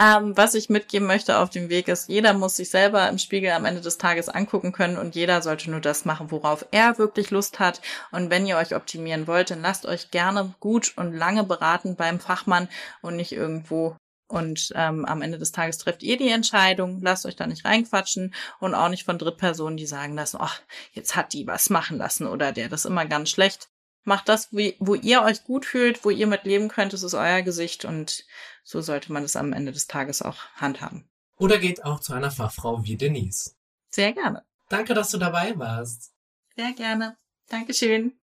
Ähm, was ich mitgeben möchte auf dem Weg ist, jeder muss sich selber im Spiegel am Ende des Tages angucken können und jeder sollte nur das machen, worauf er wirklich Lust hat. Und wenn ihr euch optimieren wollt, dann lasst euch gerne gut und lange beraten beim Fachmann und nicht irgendwo und ähm, am Ende des Tages trefft ihr die Entscheidung, lasst euch da nicht reinquatschen und auch nicht von Drittpersonen, die sagen lassen, ach, jetzt hat die was machen lassen oder der, das ist immer ganz schlecht. Macht das, wo ihr euch gut fühlt, wo ihr mit leben könnt, das ist euer Gesicht und so sollte man es am Ende des Tages auch handhaben. Oder geht auch zu einer Fachfrau wie Denise. Sehr gerne. Danke, dass du dabei warst. Sehr gerne. Dankeschön.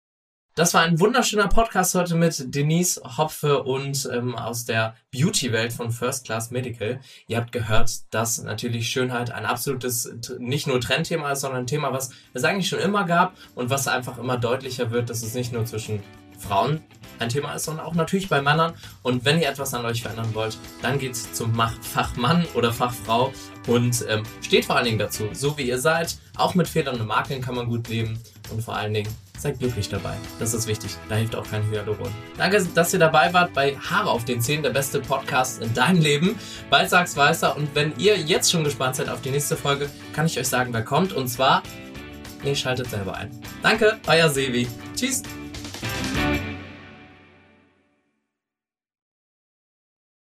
Das war ein wunderschöner Podcast heute mit Denise Hopfe und ähm, aus der Beauty-Welt von First Class Medical. Ihr habt gehört, dass natürlich Schönheit ein absolutes, nicht nur Trendthema ist, sondern ein Thema, was es eigentlich schon immer gab und was einfach immer deutlicher wird, dass es nicht nur zwischen Frauen ein Thema ist, sondern auch natürlich bei Männern. Und wenn ihr etwas an euch verändern wollt, dann geht's zum Fachmann oder Fachfrau und ähm, steht vor allen Dingen dazu, so wie ihr seid. Auch mit Fehlern und Makeln kann man gut leben und vor allen Dingen seid glücklich dabei. Das ist wichtig. Da hilft auch kein Hyaluron. Danke, dass ihr dabei wart bei Haare auf den Zähnen, der beste Podcast in deinem Leben. Bald sag's Weißer. Und wenn ihr jetzt schon gespannt seid auf die nächste Folge, kann ich euch sagen, wer kommt. Und zwar, ihr schaltet selber ein. Danke, euer Sevi. Tschüss.